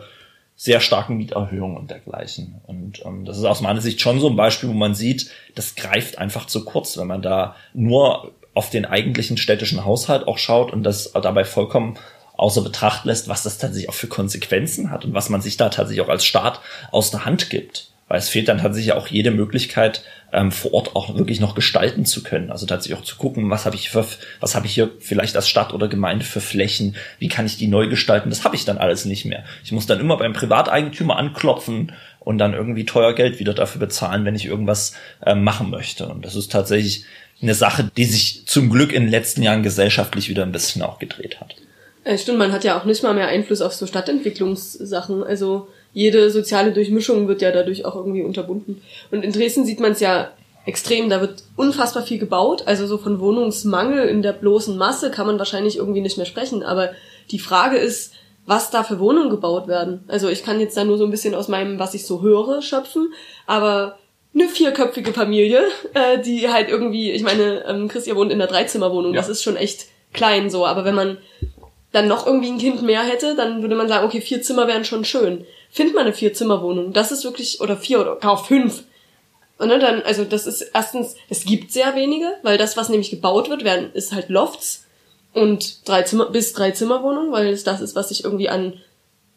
F: sehr starken Mieterhöhungen und dergleichen. Und ähm, das ist aus meiner Sicht schon so ein Beispiel, wo man sieht, das greift einfach zu kurz, wenn man da nur auf den eigentlichen städtischen Haushalt auch schaut und das dabei vollkommen außer Betracht lässt, was das tatsächlich auch für Konsequenzen hat und was man sich da tatsächlich auch als Staat aus der Hand gibt. Weil es fehlt dann tatsächlich auch jede Möglichkeit, ähm, vor Ort auch wirklich noch gestalten zu können. Also tatsächlich auch zu gucken, was habe ich für, was habe ich hier vielleicht als Stadt oder Gemeinde für Flächen, wie kann ich die neu gestalten, das habe ich dann alles nicht mehr. Ich muss dann immer beim Privateigentümer anklopfen und dann irgendwie teuer Geld wieder dafür bezahlen, wenn ich irgendwas äh, machen möchte. Und das ist tatsächlich eine Sache, die sich zum Glück in den letzten Jahren gesellschaftlich wieder ein bisschen auch gedreht hat.
D: Äh, stimmt, man hat ja auch nicht mal mehr Einfluss auf so Stadtentwicklungssachen. Also jede soziale Durchmischung wird ja dadurch auch irgendwie unterbunden. Und in Dresden sieht man es ja extrem, da wird unfassbar viel gebaut. Also so von Wohnungsmangel in der bloßen Masse kann man wahrscheinlich irgendwie nicht mehr sprechen. Aber die Frage ist, was da für Wohnungen gebaut werden. Also ich kann jetzt da nur so ein bisschen aus meinem, was ich so höre, schöpfen. Aber eine vierköpfige Familie, (laughs) äh, die halt irgendwie, ich meine, ähm, Christian wohnt in einer Dreizimmerwohnung,
E: Ja.
D: das ist schon echt klein so, aber wenn man dann noch irgendwie ein Kind mehr hätte, dann würde man sagen, okay, vier Zimmer wären schon schön. Findet man eine Vierzimmerwohnung, das ist wirklich, oder vier oder gar fünf. Und ne, dann, also das ist erstens, es gibt sehr wenige, weil das, was nämlich gebaut wird, werden, ist halt Lofts und drei Zimmer, bis drei Zimmerwohnungen, weil es das ist, was ich irgendwie an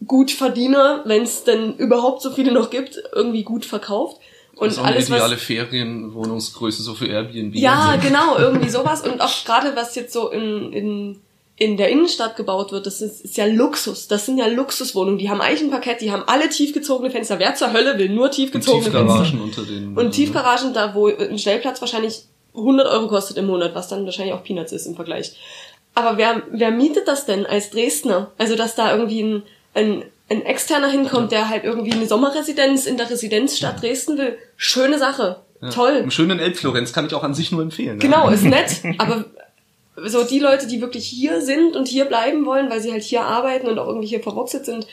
D: gut verdiene, wenn es denn überhaupt so viele noch gibt, irgendwie gut verkauft. Und
E: das ist auch eine
D: alles, was
E: ideale Ferienwohnungsgröße so für Airbnb.
D: ja, genau, irgendwie sowas. Und auch gerade was jetzt so in, in, in der Innenstadt gebaut wird, das ist, ist ja Luxus. Das sind ja Luxuswohnungen. Die haben Eichenparkett, die haben alle tiefgezogene Fenster. Wer zur Hölle will nur
E: und
D: tiefgezogene Fenster?
E: Tiefgaragen unter den.
D: Und Tiefgaragen, da wo ein Stellplatz wahrscheinlich 100 Euro kostet im Monat, was dann wahrscheinlich auch Peanuts ist im Vergleich. Aber wer, wer mietet das denn als Dresdner? Also, dass da irgendwie ein, ein, ein Externer hinkommt, der halt irgendwie eine Sommerresidenz in der Residenzstadt Dresden will. Schöne Sache.
E: Ja.
D: Toll.
E: Im schönen Elbflorenz kann ich auch an sich nur empfehlen.
D: Genau,
E: Ja.
D: ist (laughs) nett, aber so die Leute, die wirklich hier sind und hier bleiben wollen, weil sie halt hier arbeiten und auch irgendwie hier verwurzelt sind.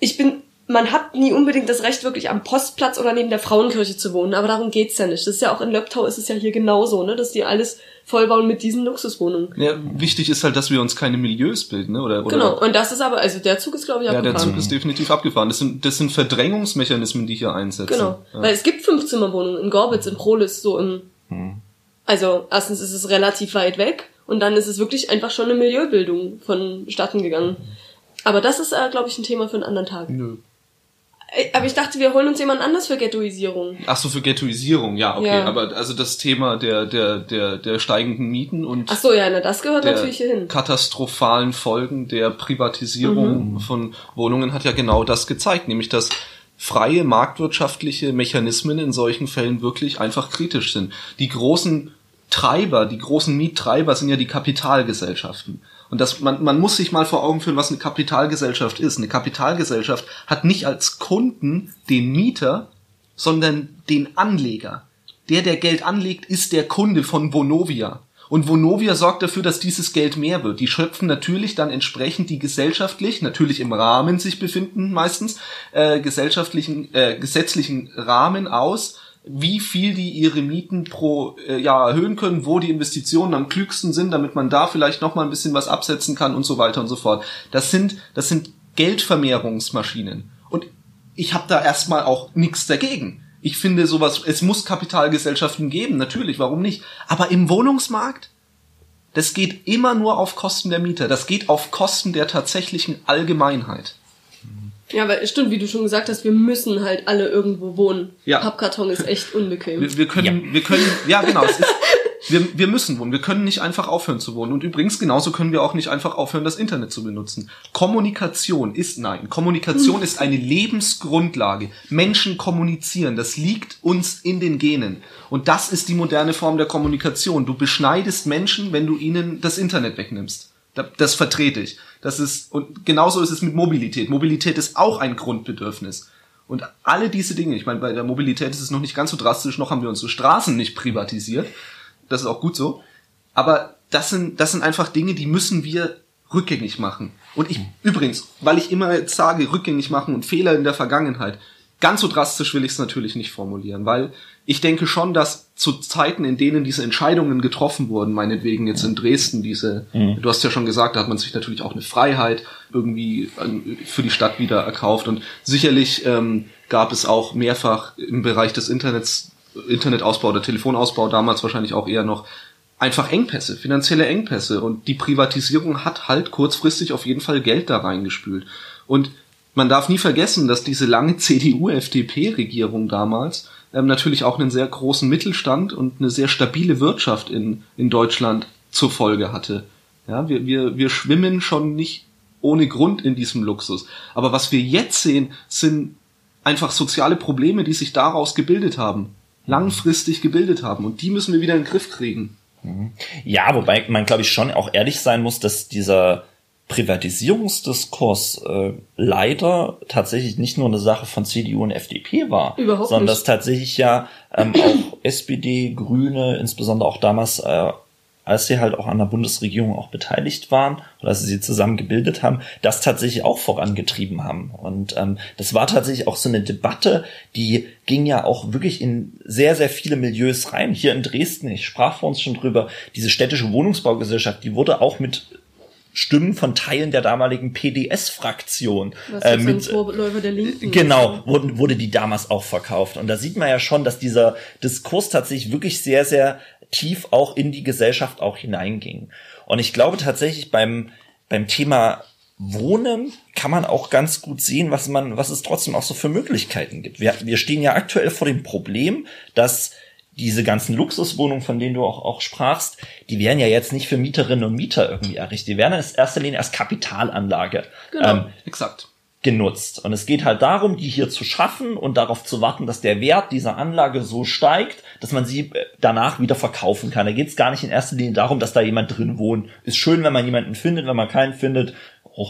D: Ich bin, man hat nie unbedingt das Recht, wirklich am Postplatz oder neben der Frauenkirche zu wohnen, aber darum geht's ja nicht. Das ist ja auch in Löbtau ist es ja hier genauso, ne, dass die alles vollbauen mit diesen Luxuswohnungen.
E: Ja, wichtig ist halt, dass wir uns keine Milieus bilden, ne? Oder, oder
D: Genau, und das ist aber, also der Zug ist, glaube ich,
E: Ja, der
D: abgefahren.
E: Zug ist definitiv abgefahren. Das sind, das sind Verdrängungsmechanismen, die hier einsetzen.
D: Genau,
E: Ja.
D: weil es gibt Fünfzimmerwohnungen in Gorbitz, in Prolis, so im,
E: Hm.
D: Also erstens ist es relativ weit weg und dann ist es wirklich einfach schon eine Milieubildung vonstatten gegangen. Aber das ist, äh, glaube ich, ein Thema für einen anderen Tag.
E: Nö.
D: Äh, Aber ich dachte, wir holen uns jemand anders für Ghettoisierung.
E: Ach so, für Ghettoisierung, ja, okay.
D: Ja.
E: Aber also das Thema der, der, der, der steigenden Mieten und
D: Ach so, ja, na, das gehört
E: der
D: natürlich hier hin.
E: katastrophalen Folgen der Privatisierung
D: Mhm.
E: von Wohnungen hat ja genau das gezeigt, nämlich dass freie marktwirtschaftliche Mechanismen in solchen Fällen wirklich einfach kritisch sind. Die großen Treiber, die großen Miettreiber sind ja die Kapitalgesellschaften. Und das, man, man muss sich mal vor Augen führen, was eine Kapitalgesellschaft ist. Eine Kapitalgesellschaft hat nicht als Kunden den Mieter, sondern den Anleger. Der, der Geld anlegt, ist der Kunde von Vonovia. Und Vonovia sorgt dafür, dass dieses Geld mehr wird. Die schöpfen natürlich dann entsprechend die gesellschaftlich, natürlich im Rahmen sich befinden meistens, äh, gesellschaftlichen, äh, gesetzlichen Rahmen aus, wie viel die ihre Mieten pro äh, Jahr erhöhen können, wo die Investitionen am klügsten sind, damit man da vielleicht noch mal ein bisschen was absetzen kann und so weiter und so fort. Das sind, das sind Geldvermehrungsmaschinen. Und ich habe da erstmal auch nichts dagegen. Ich finde sowas, es muss Kapitalgesellschaften geben, natürlich, warum nicht? Aber im Wohnungsmarkt, das geht immer nur auf Kosten der Mieter. Das geht auf Kosten der tatsächlichen Allgemeinheit.
D: Ja, aber stimmt, wie du schon gesagt hast, wir müssen halt alle irgendwo wohnen.
E: Ja.
D: Pappkarton ist echt unbequem.
E: Wir, wir können, wir können, ja genau, es ist, (laughs) wir, wir müssen wohnen. Wir können nicht einfach aufhören zu wohnen. Und übrigens, genauso können wir auch nicht einfach aufhören, das Internet zu benutzen. Kommunikation ist, nein, Kommunikation ist eine Lebensgrundlage. Menschen kommunizieren. Das liegt uns in den Genen. Und das ist die moderne Form der Kommunikation. Du beschneidest Menschen, wenn du ihnen das Internet wegnimmst. Da- Das vertrete ich. Das ist, und genauso ist es mit Mobilität. Mobilität ist auch ein Grundbedürfnis. Und alle diese Dinge, ich meine, bei der Mobilität ist es noch nicht ganz so drastisch, noch haben wir unsere Straßen nicht privatisiert. Das ist auch gut so. Aber das sind, das sind einfach Dinge, die müssen wir rückgängig machen. Und ich, übrigens, weil ich immer jetzt sage, rückgängig machen und Fehler in der Vergangenheit, ganz so drastisch will ich es natürlich nicht formulieren, weil ich denke schon, dass zu Zeiten, in denen diese Entscheidungen getroffen wurden, meinetwegen jetzt in Dresden, diese, du hast ja schon gesagt, da hat man sich natürlich auch eine Freiheit irgendwie an- für die Stadt wieder erkauft und sicherlich ähm, gab es auch mehrfach im Bereich des Internets, Internetausbau oder Telefonausbau damals wahrscheinlich auch eher noch einfach Engpässe, finanzielle Engpässe. Und die Privatisierung hat halt kurzfristig auf jeden Fall Geld da reingespült. Und man darf nie vergessen, dass diese lange (laughs) CDU-FDP-Regierung damals ähm, natürlich auch einen sehr großen Mittelstand und eine sehr stabile Wirtschaft in, in Deutschland zur Folge hatte. Ja, wir, wir, wir schwimmen schon nicht ohne Grund in diesem Luxus. Aber was wir jetzt sehen, sind einfach soziale Probleme, die sich daraus gebildet haben, langfristig gebildet haben. Und die müssen wir wieder in den Griff kriegen.
F: Ja, wobei man, glaube ich, schon auch ehrlich sein muss, dass dieser Privatisierungsdiskurs äh, leider tatsächlich nicht nur eine Sache von CDU und FDP war,
D: Überhaupt
F: sondern
D: nicht.
F: dass tatsächlich ja ähm, auch SPD, Grüne, insbesondere auch damals, äh, als sie halt auch an der Bundesregierung auch beteiligt waren oder als sie sie zusammen gebildet haben, das tatsächlich auch vorangetrieben haben. Und ähm, das war tatsächlich auch so eine Debatte, die ging ja auch wirklich in sehr, sehr viele Milieus rein. Hier in Dresden, ich sprach vor uns schon drüber, diese städtische Wohnungsbaugesellschaft, die wurde auch mit Stimmen von Teilen der damaligen PDS-Fraktion äh, mit
D: Vorläufer der Linken
F: Genau, wurde, wurde die damals auch verkauft. Und da sieht man ja schon, dass dieser Diskurs tatsächlich wirklich sehr, sehr tief auch in die Gesellschaft auch hineinging. Und ich glaube tatsächlich beim, beim Thema Wohnen kann man auch ganz gut sehen, was man, was es trotzdem auch so für Möglichkeiten gibt. Wir, wir stehen ja aktuell vor dem Problem, dass diese ganzen Luxuswohnungen, von denen du auch, auch sprachst, die werden ja jetzt nicht für Mieterinnen und Mieter irgendwie errichtet. Die werden in erster Linie als Kapitalanlage
D: Genau.
F: ähm,
E: Exakt.
F: Genutzt. Und es geht halt darum, die hier zu schaffen und darauf zu warten, dass der Wert dieser Anlage so steigt, dass man sie äh, danach wieder verkaufen kann. Da geht es gar nicht in erster Linie darum, dass da jemand drin wohnt. Ist schön, wenn man jemanden findet, wenn man keinen findet,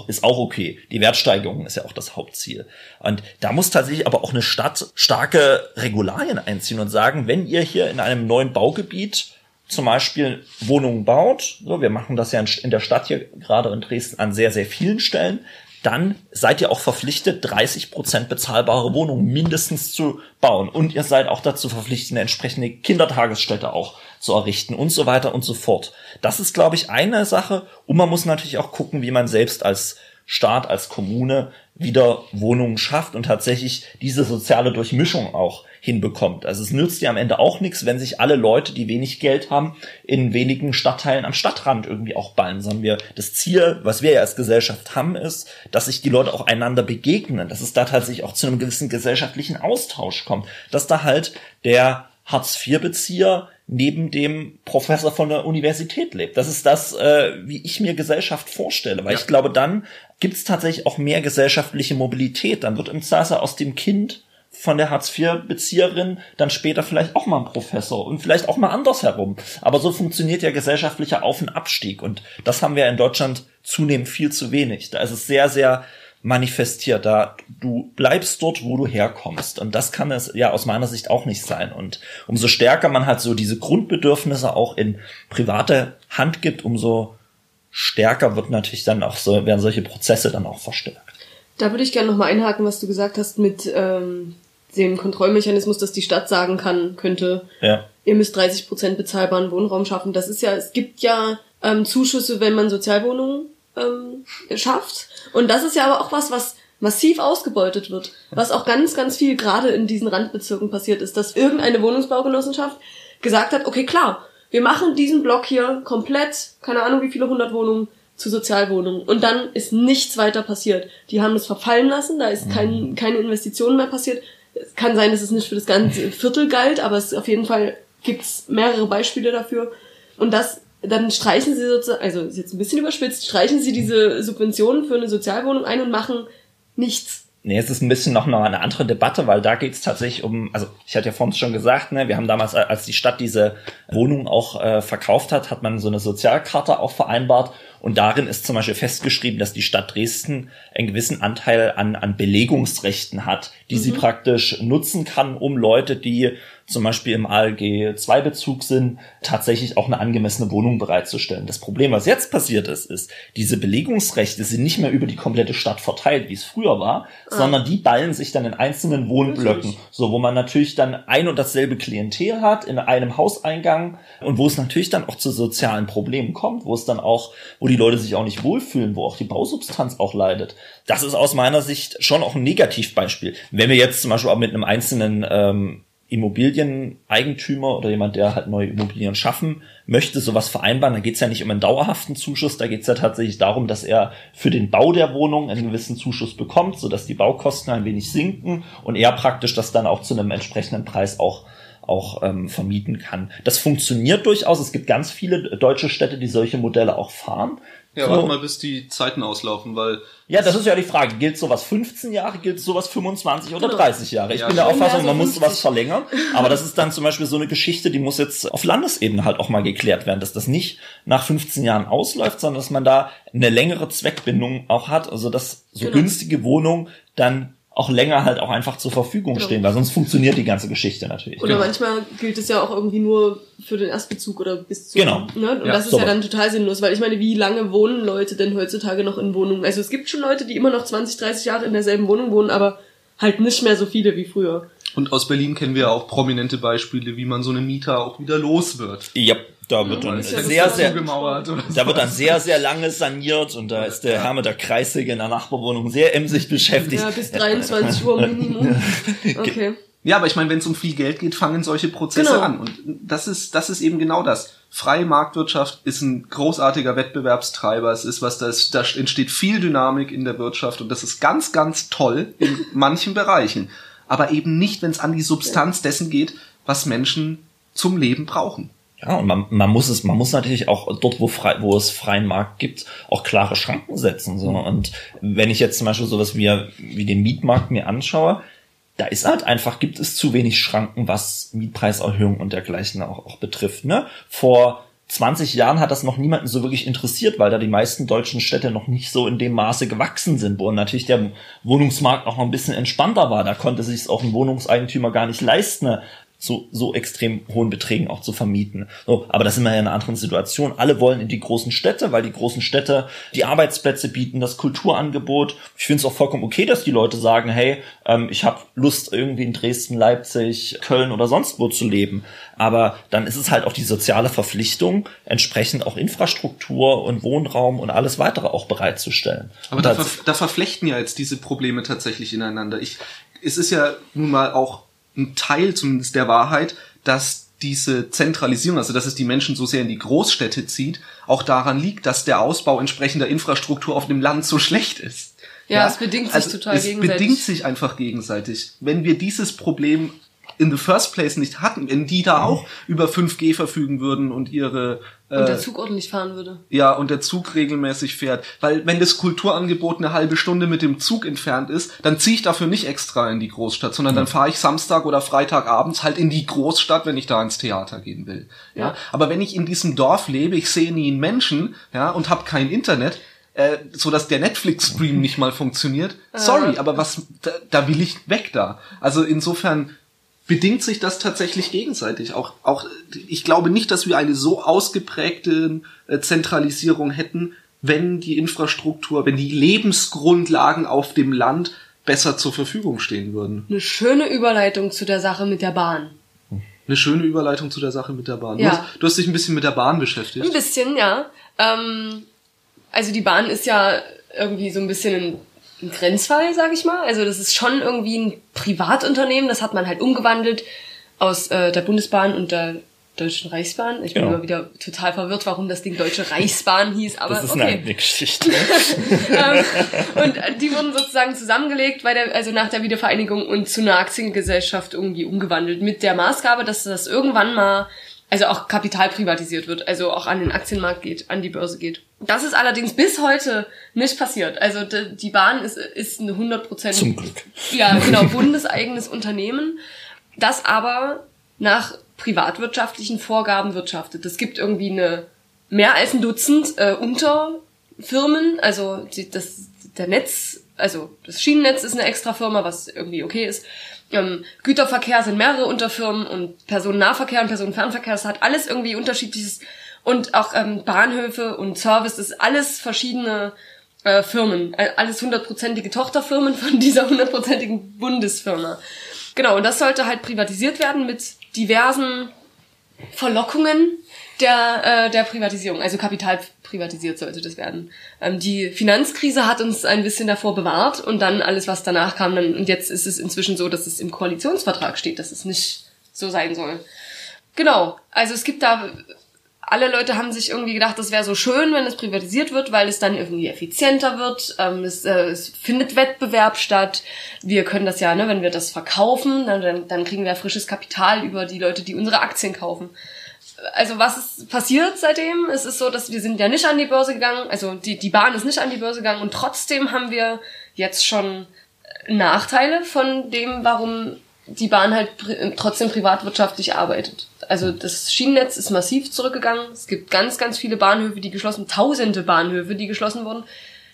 F: ist auch okay. Die Wertsteigerung ist ja auch das Hauptziel. Und da muss tatsächlich aber auch eine Stadt starke Regularien einziehen und sagen, wenn ihr hier in einem neuen Baugebiet zum Beispiel Wohnungen baut, so, wir machen das ja in der Stadt hier gerade in Dresden an sehr, sehr vielen Stellen, dann seid ihr auch verpflichtet, 30 Prozent bezahlbare Wohnungen mindestens zu bauen. Und ihr seid auch dazu verpflichtet, eine entsprechende Kindertagesstätte auch zu errichten und so weiter und so fort. Das ist, glaube ich, eine Sache. Und man muss natürlich auch gucken, wie man selbst als Staat, als Kommune wieder Wohnungen schafft und tatsächlich diese soziale Durchmischung auch hinbekommt. Also es nützt ja am Ende auch nichts, wenn sich alle Leute, die wenig Geld haben, in wenigen Stadtteilen am Stadtrand irgendwie auch ballen, sondern wir, das Ziel, was wir ja als Gesellschaft haben, ist, dass sich die Leute auch einander begegnen, dass es da tatsächlich auch zu einem gewissen gesellschaftlichen Austausch kommt, dass da halt der Hartz-IV-Bezieher neben dem Professor von der Universität lebt. Das ist das, äh, wie ich mir Gesellschaft vorstelle, weil ich glaube, dann gibt es tatsächlich auch mehr gesellschaftliche Mobilität. Dann wird im Zweifel aus dem Kind von der Hartz-IV-Bezieherin dann später vielleicht auch mal ein Professor und vielleicht auch mal andersherum. Aber so funktioniert ja gesellschaftlicher Auf- und Abstieg und das haben wir in Deutschland zunehmend viel zu wenig. Da ist es sehr, sehr manifestiert. Da du bleibst dort, wo du herkommst. Und das kann es ja aus meiner Sicht auch nicht sein. Und umso stärker man halt so diese Grundbedürfnisse auch in private Hand gibt, umso stärker wird natürlich dann auch so, werden solche Prozesse dann auch verstärkt.
D: Da würde ich gerne nochmal einhaken, was du gesagt hast mit ähm, dem Kontrollmechanismus, dass die Stadt sagen kann, könnte,
F: Ja.
D: ihr müsst 30 Prozent bezahlbaren Wohnraum schaffen. Das ist ja, es gibt ja ähm, Zuschüsse, wenn man Sozialwohnungen ähm, schafft. Und das ist ja aber auch was, was massiv ausgebeutet wird. Was auch ganz, ganz viel gerade in diesen Randbezirken passiert ist, dass irgendeine Wohnungsbaugenossenschaft gesagt hat, okay, klar, wir machen diesen Block hier komplett, keine Ahnung wie viele hundert Wohnungen, zu Sozialwohnungen. Und dann ist nichts weiter passiert. Die haben es verfallen lassen, da ist kein, keine Investition mehr passiert. Es kann sein, dass es nicht für das ganze Viertel galt, aber es auf jeden Fall gibt's mehrere Beispiele dafür. Und das, dann streichen sie sozusagen, also ist jetzt ein bisschen überspitzt, streichen sie diese Subventionen für eine Sozialwohnung ein und machen nichts.
F: Nee, es ist ein bisschen noch mal eine andere Debatte, weil da geht es tatsächlich um, also ich hatte ja vorhin schon gesagt, ne, wir haben damals, äh, als die Stadt diese Wohnung auch äh, verkauft hat, hat man so eine Sozialkarte auch vereinbart und darin ist zum Beispiel festgeschrieben, dass die Stadt Dresden einen gewissen Anteil an, an Belegungsrechten hat, die sie praktisch nutzen kann, um Leute, die zum Beispiel im ALG 2 Bezug sind, tatsächlich auch eine angemessene Wohnung bereitzustellen. Das Problem, was jetzt passiert ist, ist, diese Belegungsrechte sind nicht mehr über die komplette Stadt verteilt, wie es früher war, sondern die ballen sich dann in einzelnen Wohnblöcken, so wo man natürlich dann ein und dasselbe Klientel hat in einem Hauseingang und wo es natürlich dann auch zu sozialen Problemen kommt, wo es dann auch, wo die Leute sich auch nicht wohlfühlen, wo auch die Bausubstanz auch leidet. Das ist aus meiner Sicht schon auch ein Negativbeispiel. Wenn wir jetzt zum Beispiel auch mit einem einzelnen ähm, Immobilieneigentümer oder jemand, der halt neue Immobilien schaffen möchte, sowas vereinbaren, dann geht es ja nicht um einen dauerhaften Zuschuss, da geht es ja tatsächlich darum, dass er für den Bau der Wohnung einen gewissen Zuschuss bekommt, sodass die Baukosten ein wenig sinken und er praktisch das dann auch zu einem entsprechenden Preis auch auch ähm, vermieten kann. Das funktioniert durchaus. Es gibt ganz viele deutsche Städte, die solche Modelle auch fahren.
E: Ja,
F: So.
E: warte mal, bis die Zeiten auslaufen, weil
F: Ja, das ist ja die Frage. Gilt sowas 15 Jahre, gilt sowas 25 oder 30 Jahre? Ich
E: Ja,
F: bin der Auffassung, man muss sowas
D: 50.
F: verlängern. (laughs) Aber das ist dann zum Beispiel so eine Geschichte, die muss jetzt auf Landesebene halt auch mal geklärt werden, dass das nicht nach 15 Jahren ausläuft, sondern dass man da eine längere Zweckbindung auch hat. Also, dass so
D: Genau.
F: günstige Wohnungen dann auch länger halt auch einfach zur Verfügung
D: Genau.
F: stehen, weil sonst funktioniert die ganze Geschichte natürlich.
D: Oder manchmal gilt es ja auch irgendwie nur für den Erstbezug oder bis zu.
F: Genau.
D: Ne? Und
E: Ja,
D: das ist
F: sowas.
D: ja dann total sinnlos, weil ich meine, wie lange wohnen Leute denn heutzutage noch in Wohnungen? Also es gibt schon Leute, die immer noch 20, 30 Jahre in derselben Wohnung wohnen, aber halt nicht mehr so viele wie früher.
E: und aus Berlin kennen wir auch prominente Beispiele, wie man so einen Mieter auch wieder los wird.
F: Ja, da wird dann
D: ist ja
F: sehr, sehr, Da wird dann sehr, sehr lange saniert und da ist der Herr mit der Kreissäge in der Nachbarwohnung sehr emsig beschäftigt.
D: Ja, bis 23 Uhr Minimum. Okay.
E: Ja, aber ich meine, wenn es um viel Geld geht, fangen solche Prozesse
D: Genau.
E: an. Und das ist, das ist eben genau das. Freie Marktwirtschaft ist ein großartiger Wettbewerbstreiber. Es ist was, da, ist, da entsteht viel Dynamik in der Wirtschaft und das ist ganz, ganz toll in (laughs) manchen Bereichen. Aber eben nicht, wenn es an die Substanz dessen geht, was Menschen zum Leben brauchen.
F: Ja, und man, man muss es, man muss natürlich auch dort, wo, frei, wo es freien Markt gibt, auch klare Schranken setzen. So. Und wenn ich jetzt zum Beispiel sowas wie, wie den Mietmarkt mir anschaue, da ist halt einfach, gibt es zu wenig Schranken, was Mietpreiserhöhung und dergleichen auch, auch betrifft. Ne? Vor 20 Jahren hat das noch niemanden so wirklich interessiert, weil da die meisten deutschen Städte noch nicht so in dem Maße gewachsen sind, wo natürlich der Wohnungsmarkt auch noch ein bisschen entspannter war. Da konnte sich auch ein Wohnungseigentümer gar nicht leisten, so, so extrem hohen Beträgen auch zu vermieten. So, aber das sind wir ja in einer anderen Situation. Alle wollen in die großen Städte, weil die großen Städte die Arbeitsplätze bieten, das Kulturangebot. Ich finde es auch vollkommen okay, dass die Leute sagen, hey, ähm, ich habe Lust irgendwie in Dresden, Leipzig, Köln oder sonst wo zu leben. Aber dann ist es halt auch die soziale Verpflichtung, entsprechend auch Infrastruktur und Wohnraum und alles weitere auch bereitzustellen.
E: Aber da, ver da verflechten ja jetzt diese Probleme tatsächlich ineinander. Ich, es ist ja nun mal auch ein Teil zumindest der Wahrheit, dass diese Zentralisierung, also dass es die Menschen so sehr in die Großstädte zieht, auch daran liegt, dass der Ausbau entsprechender Infrastruktur auf dem Land so schlecht ist.
D: Ja, es bedingt sich total
E: es
D: gegenseitig.
E: bedingt sich einfach gegenseitig. Wenn wir dieses Problem in the first place nicht hatten, wenn die da auch über 5G verfügen würden und ihre
D: Und der
E: äh,
D: Zug ordentlich fahren würde.
E: ja, und der Zug regelmäßig fährt. Weil wenn das Kulturangebot eine halbe Stunde mit dem Zug entfernt ist, dann ziehe ich dafür nicht extra in die Großstadt, sondern dann fahre ich Samstag oder Freitagabends halt in die Großstadt, wenn ich da ins Theater gehen will. Ja.
D: Ja.
E: Aber wenn ich in diesem Dorf lebe, ich sehe nie einen Menschen, ja, und habe kein Internet, äh, so dass der Netflix-Stream (laughs) nicht mal funktioniert. Sorry, aber was, da, da will ich weg da. Also insofern bedingt sich das tatsächlich gegenseitig. Auch, auch, ich glaube nicht, dass wir eine so ausgeprägte äh, Zentralisierung hätten, wenn die Infrastruktur, wenn die Lebensgrundlagen auf dem Land besser zur Verfügung stehen würden.
D: Eine schöne Überleitung zu der Sache mit der Bahn.
E: Eine schöne Überleitung zu der Sache mit der Bahn.
D: Ja.
E: Du, hast, du hast dich ein bisschen mit der Bahn
D: Ein
E: beschäftigt.
D: bisschen, ja. Ähm, also die Bahn ist ja irgendwie so ein bisschen ein, ein Grenzfall, sag ich mal. Also das ist schon irgendwie ein Privatunternehmen, das hat man halt umgewandelt aus äh, der Bundesbahn und der Deutschen Reichsbahn. Ich bin
F: Genau.
D: immer wieder total verwirrt, warum das Ding Deutsche Reichsbahn hieß, aber
F: das ist
D: okay.
F: eine eigene Geschichte. (laughs)
D: ähm, und die wurden sozusagen zusammengelegt, bei der, also nach der Wiedervereinigung und zu einer Aktiengesellschaft irgendwie umgewandelt. Mit der Maßgabe, dass das irgendwann mal, also auch Kapital privatisiert wird, also auch an den Aktienmarkt geht, an die Börse geht. Das ist allerdings bis heute nicht passiert. Also die Bahn ist, ist eine 100%
F: Zum Glück.
D: ja, genau, bundeseigenes Unternehmen, das aber nach privatwirtschaftlichen Vorgaben wirtschaftet. Es gibt irgendwie eine mehr als ein Dutzend äh, Unterfirmen, also die, das der Netz, also das Schienennetz ist eine extra Firma, was irgendwie okay ist. Ähm, Güterverkehr sind mehrere Unterfirmen und Personennahverkehr und Personenfernverkehr, das hat alles irgendwie unterschiedliches. Und auch ähm, Bahnhöfe und Service, das ist alles verschiedene äh, Firmen, äh, alles hundertprozentige Tochterfirmen von (laughs) dieser hundertprozentigen Bundesfirma. Genau, und das sollte halt privatisiert werden mit diversen Verlockungen der, äh, der Privatisierung. Also Kapital privatisiert sollte das werden. Ähm, die Finanzkrise hat uns ein bisschen davor bewahrt und dann alles, was danach kam, dann, und jetzt ist es inzwischen so, dass es im Koalitionsvertrag steht, dass es nicht so sein soll. Genau, also es gibt da alle Leute haben sich irgendwie gedacht, das wäre so schön, wenn es privatisiert wird, weil es dann irgendwie effizienter wird. Ähm, es, äh, es findet Wettbewerb statt. Wir können das ja, ne, wenn wir das verkaufen, dann, dann, dann kriegen wir frisches Kapital über die Leute, die unsere Aktien kaufen. Also was ist passiert seitdem? Es ist so, dass wir sind ja nicht an die Börse gegangen, also die, die Bahn ist nicht an die Börse gegangen und trotzdem haben wir jetzt schon Nachteile von dem, warum die Bahn halt trotzdem privatwirtschaftlich arbeitet. Also das Schienennetz ist massiv zurückgegangen. Es gibt ganz, ganz viele Bahnhöfe, die geschlossen, tausende Bahnhöfe, die geschlossen wurden,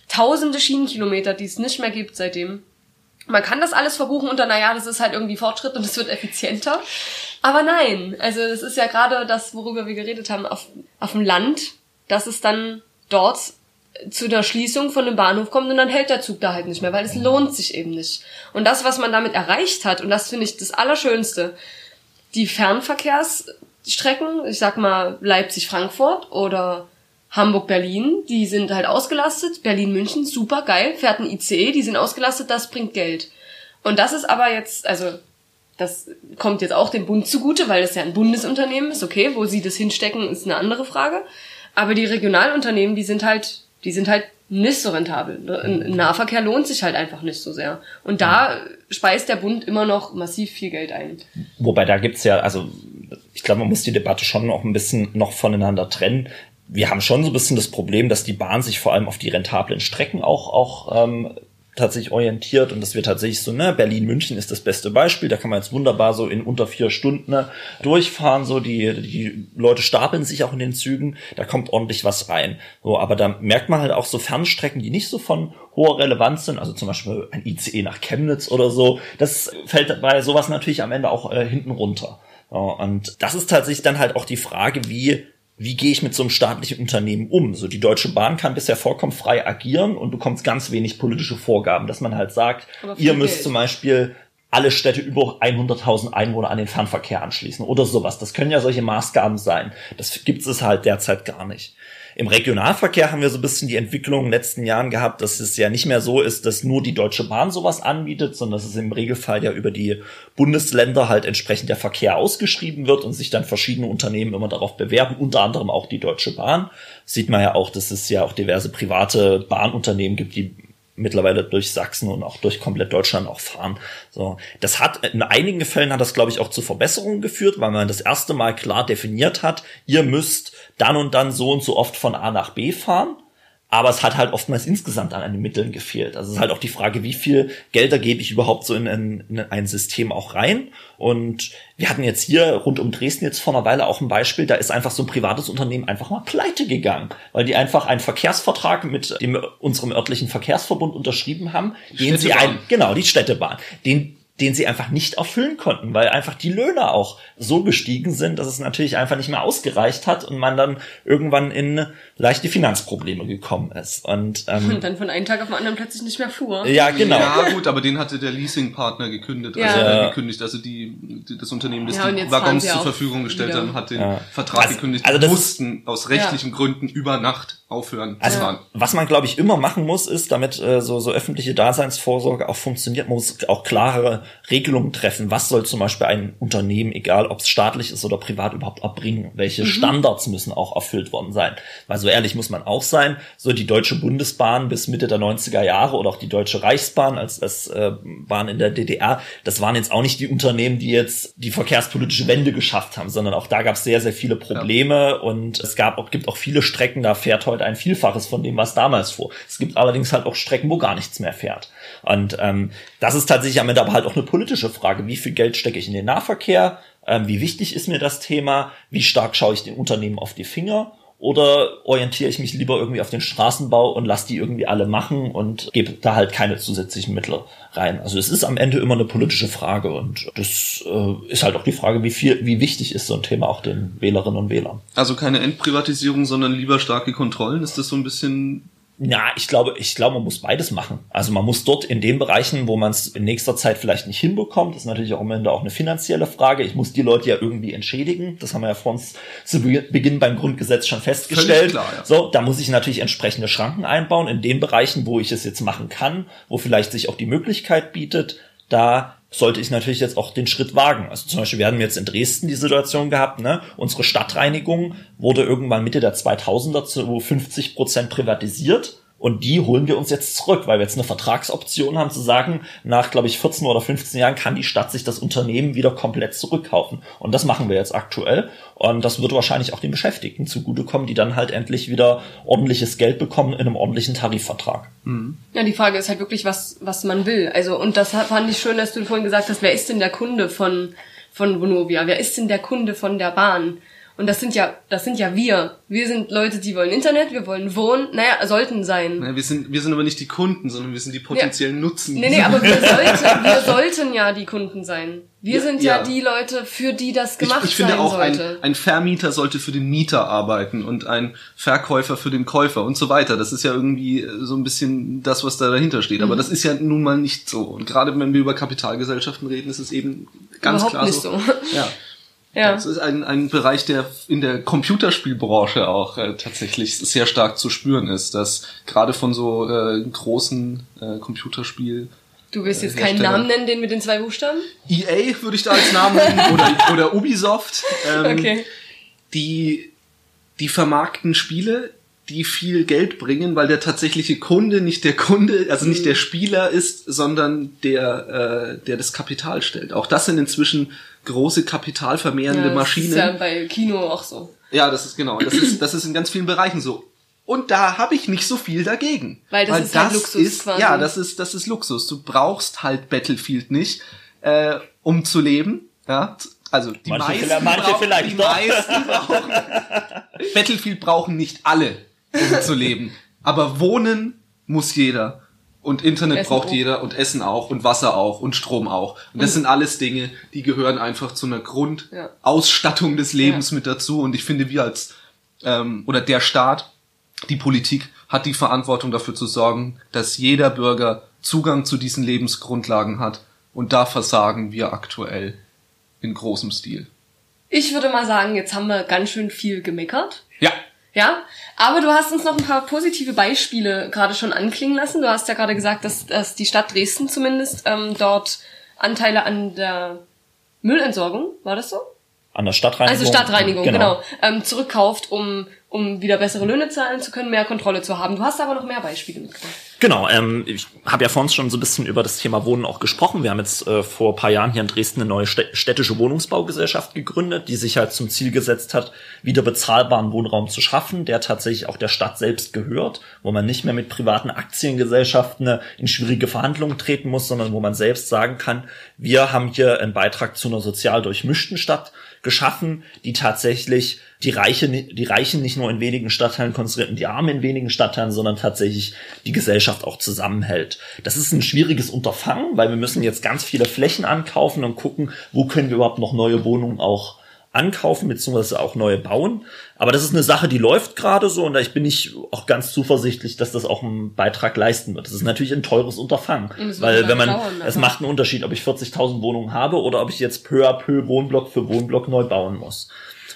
D: tausende Schienenkilometer, die es nicht mehr gibt seitdem. Man kann das alles verbuchen unter, naja, das ist halt irgendwie Fortschritt und es wird effizienter. Aber nein, also das ist ja gerade das, worüber wir geredet haben, auf, auf dem Land, dass es dann dort zu der Schließung von einem Bahnhof kommt und dann hält der Zug da halt nicht mehr, weil es lohnt sich eben nicht. Und das, was man damit erreicht hat, und das finde ich das Allerschönste, die Fernverkehrsstrecken, ich sag mal Leipzig-Frankfurt oder Hamburg-Berlin, die sind halt ausgelastet, Berlin-München, super geil, fährt ein ICE, die sind ausgelastet, das bringt Geld. Und das ist aber jetzt, also das kommt jetzt auch dem Bund zugute, weil das ja ein Bundesunternehmen ist, okay, wo sie das hinstecken, ist eine andere Frage. Aber die Regionalunternehmen, die sind halt, die sind halt nicht so rentabel. Ein Nahverkehr lohnt sich halt einfach nicht so sehr. Und da speist der Bund immer noch massiv viel Geld ein.
F: Wobei da gibt's ja, also ich glaube, man muss die Debatte schon noch ein bisschen noch voneinander trennen. Wir haben schon so ein bisschen das Problem, dass die Bahn sich vor allem auf die rentablen Strecken auch, auch ähm, tatsächlich orientiert und dass wir tatsächlich so, ne, Berlin-München ist das beste Beispiel, da kann man jetzt wunderbar so in unter vier Stunden ne, durchfahren, so die, die Leute stapeln sich auch in den Zügen, da kommt ordentlich was rein. So, aber da merkt man halt auch so Fernstrecken, die nicht so von hoher Relevanz sind, also zum Beispiel ein ICE nach Chemnitz oder so, das fällt bei sowas natürlich am Ende auch äh, hinten runter. So, und das ist tatsächlich dann halt auch die Frage, wie wie gehe ich mit so einem staatlichen Unternehmen um? So die Deutsche Bahn kann bisher vollkommen frei agieren und bekommt ganz wenig politische Vorgaben, dass man halt sagt, ihr müsst Geld. zum Beispiel alle Städte über 100.000 Einwohner an den Fernverkehr anschließen oder sowas. Das können ja solche Maßgaben sein. Das gibt es halt derzeit gar nicht. Im Regionalverkehr haben wir so ein bisschen die Entwicklung in den letzten Jahren gehabt, dass es ja nicht mehr so ist, dass nur die Deutsche Bahn sowas anbietet, sondern dass es im Regelfall ja über die Bundesländer halt entsprechend der Verkehr ausgeschrieben wird und sich dann verschiedene Unternehmen immer darauf bewerben, unter anderem auch die Deutsche Bahn. sieht man ja auch, dass es ja auch diverse private Bahnunternehmen gibt, die mittlerweile durch Sachsen und auch durch komplett Deutschland auch fahren. So, das hat in einigen Fällen hat das glaube ich auch zu Verbesserungen geführt, weil man das erste Mal klar definiert hat, ihr müsst dann und dann so und so oft von A nach B fahren. Aber es hat halt oftmals insgesamt an den Mitteln gefehlt. Also es ist halt auch die Frage, wie viel Gelder gebe ich überhaupt so in ein, in ein System auch rein. Und wir hatten jetzt hier rund um Dresden jetzt vor einer Weile auch ein Beispiel, da ist einfach so ein privates Unternehmen einfach mal pleite gegangen, weil die einfach einen Verkehrsvertrag mit dem unserem örtlichen Verkehrsverbund unterschrieben haben, den sie ein, genau, die Städtebahn, den den sie einfach nicht erfüllen konnten, weil einfach die Löhne auch so gestiegen sind, dass es natürlich einfach nicht mehr ausgereicht hat und man dann irgendwann in leichte Finanzprobleme gekommen ist. Und, ähm,
D: und dann von einem Tag auf den anderen plötzlich nicht mehr fuhr.
F: Ja, genau.
E: Ja, gut, aber den hatte der Leasingpartner gekündigt, also ja. gekündigt, also die, die, das Unternehmen, das ja, die Waggons zur Verfügung gestellt hat, hat den ja. Vertrag also, gekündigt. Also das mussten aus rechtlichen Gründen über Nacht aufhören.
F: Also, was man, glaube ich, immer machen muss, ist, damit äh, so, so öffentliche Daseinsvorsorge auch funktioniert, muss auch klare Regelungen treffen. Was soll zum Beispiel ein Unternehmen, egal ob es staatlich ist oder privat, überhaupt erbringen? Welche mhm. Standards müssen auch erfüllt worden sein? Weil so ehrlich muss man auch sein, so die Deutsche Bundesbahn bis Mitte der 90er Jahre oder auch die Deutsche Reichsbahn als, als äh, Bahn in der DDR, das waren jetzt auch nicht die Unternehmen, die jetzt die verkehrspolitische Wende geschafft haben, sondern auch da gab es sehr, sehr viele Probleme ja. und es gab auch, gibt auch viele Strecken, da fährt heute ein Vielfaches von dem, was damals fuhr. Es gibt allerdings halt auch Strecken, wo gar nichts mehr fährt. Und ähm, das ist tatsächlich am Ende aber halt auch eine politische Frage. Wie viel Geld stecke ich in den Nahverkehr? Ähm, wie wichtig ist mir das Thema? Wie stark schaue ich den Unternehmen auf die Finger? Oder orientiere ich mich lieber irgendwie auf den Straßenbau und lasse die irgendwie alle machen und gebe da halt keine zusätzlichen Mittel rein? Also es ist am Ende immer eine politische Frage und das äh, ist halt auch die Frage, wie viel, wie wichtig ist so ein Thema auch den Wählerinnen und Wählern.
E: Also keine Endprivatisierung, sondern lieber starke Kontrollen. Ist das so ein bisschen
F: ja, ich glaube, ich glaube, man muss beides machen. Also man muss dort in den Bereichen, wo man es in nächster Zeit vielleicht nicht hinbekommt, das ist natürlich auch am Ende auch eine finanzielle Frage. Ich muss die Leute ja irgendwie entschädigen. Das haben wir ja vor uns zu Beginn beim Grundgesetz schon festgestellt. Klar, ja. So, da muss ich natürlich entsprechende Schranken einbauen in den Bereichen, wo ich es jetzt machen kann, wo vielleicht sich auch die Möglichkeit bietet, da sollte ich natürlich jetzt auch den Schritt wagen. Also zum Beispiel, wir hatten jetzt in Dresden die Situation gehabt, ne? unsere Stadtreinigung wurde irgendwann Mitte der 2000er zu 50 Prozent privatisiert Und die holen wir uns jetzt zurück, weil wir jetzt eine Vertragsoption haben zu sagen, nach, glaube ich, 14 oder 15 Jahren kann die Stadt sich das Unternehmen wieder komplett zurückkaufen. Und das machen wir jetzt aktuell. Und das wird wahrscheinlich auch den Beschäftigten zugutekommen, die dann halt endlich wieder ordentliches Geld bekommen in einem ordentlichen Tarifvertrag.
D: Ja, die Frage ist halt wirklich, was, was man will. Also, und das fand ich schön, dass du vorhin gesagt hast, wer ist denn der Kunde von, von Vonovia? Wer ist denn der Kunde von der Bahn? Und das sind ja, das sind ja wir. Wir sind Leute, die wollen Internet, wir wollen wohnen, naja, sollten sein.
E: Ja, wir, sind, wir sind aber nicht die Kunden, sondern wir sind die potenziellen Nutzen.
D: Nee, nee, aber wir (laughs) sollten, wir sollten ja die Kunden sein. Wir
E: Ja,
D: sind ja,
E: ja.
D: die Leute, für die das
E: Ich,
D: gemacht
E: ich finde
D: sein
E: auch, ein,
D: sollte.
E: ein Vermieter sollte für den Mieter arbeiten und ein Verkäufer für den Käufer und so weiter. Das ist ja irgendwie so ein bisschen das, was da dahinter steht.
D: Mhm.
E: Aber das ist ja nun mal nicht so. Und gerade wenn wir über Kapitalgesellschaften reden, ist es eben ganz
D: Überhaupt
E: klar
D: nicht
E: so.
D: so.
E: Ja. (laughs)
D: ja.
E: Das ist ein, ein Bereich, der in der Computerspielbranche auch äh, tatsächlich sehr stark zu spüren ist, dass gerade von so äh, großen äh, Computerspiel
D: Du wirst jetzt
E: Äh,
D: keinen. Namen nennen, den mit den zwei Buchstaben?
E: EA würde ich da als Namen nennen (laughs) oder, oder Ubisoft. Ähm,
D: Okay.
E: die, die vermarkten Spiele, die viel Geld bringen, weil der tatsächliche Kunde nicht der Kunde, also nicht der Spieler ist, sondern der, äh, der das Kapital stellt. Auch das sind inzwischen große kapitalvermehrende
D: Ja,
E: Maschinen.
D: Das ist ja bei Kino auch so.
E: Ja, das ist genau. Das ist, das ist in ganz vielen Bereichen so. Und da habe ich nicht so viel dagegen.
D: Weil das ist halt Luxus
E: ist,
D: quasi.
E: Ja, das ist, das ist Luxus. Du brauchst halt Battlefield nicht, äh, um zu leben. Ja, also die
F: Manche
E: meisten,
F: vielleicht- manche
E: brauchen,
F: vielleicht
E: die
F: doch.
E: meisten brauchen. (laughs) Battlefield brauchen nicht alle, um zu leben. Aber wohnen muss jeder. Und Internet
D: Essen
E: braucht
D: auch.
E: jeder und Essen auch und Wasser auch und Strom auch. Und das sind alles Dinge, die gehören einfach zu einer
D: Ja.
E: Grundausstattung des Lebens mit dazu. Und ich finde, wir als ähm, oder der Staat, die Politik hat die Verantwortung dafür zu sorgen, dass jeder Bürger Zugang zu diesen Lebensgrundlagen hat. Und da versagen wir aktuell in großem Stil.
D: Ich würde mal sagen, jetzt haben wir ganz schön viel gemeckert.
E: Ja,
D: Ja, aber du hast uns noch ein paar positive Beispiele gerade schon anklingen lassen. Du hast ja gerade gesagt, dass, dass die Stadt Dresden zumindest ähm, dort Anteile an der Müllentsorgung, war das so?
F: An der Stadtreinigung.
D: Also Stadtreinigung, genau, ähm, zurückkauft, um, um wieder bessere Löhne zahlen zu können, mehr Kontrolle zu haben. Du hast aber noch mehr Beispiele mitgebracht.
F: Genau, ähm, ich habe ja vorhin schon so ein bisschen über das Thema Wohnen auch gesprochen. Wir haben jetzt äh, vor ein paar Jahren hier in Dresden eine neue stä- städtische Wohnungsbaugesellschaft gegründet, die sich halt zum Ziel gesetzt hat, wieder bezahlbaren Wohnraum zu schaffen, der tatsächlich auch der Stadt selbst gehört, wo man nicht mehr mit privaten Aktiengesellschaften äh, in schwierige Verhandlungen treten muss, sondern wo man selbst sagen kann, wir haben hier einen Beitrag zu einer sozial durchmischten Stadt geschaffen, die tatsächlich die Reiche, die Reichen nicht nur in wenigen Stadtteilen konzentriert und die Armen in wenigen Stadtteilen, sondern tatsächlich die Gesellschaft auch zusammenhält. Das ist ein schwieriges Unterfangen, weil wir müssen jetzt ganz viele Flächen ankaufen und gucken, wo können wir überhaupt noch neue Wohnungen auch ankaufen beziehungsweise auch neue bauen. Aber das ist eine Sache, die läuft gerade so und ich bin nicht auch ganz zuversichtlich, dass das auch einen Beitrag leisten wird. Das ist natürlich ein teures Unterfangen, weil wenn man
D: dauern,
F: es macht einen Unterschied, ob ich 40.000 Wohnungen habe oder ob ich jetzt peu à peu Wohnblock für Wohnblock neu bauen muss.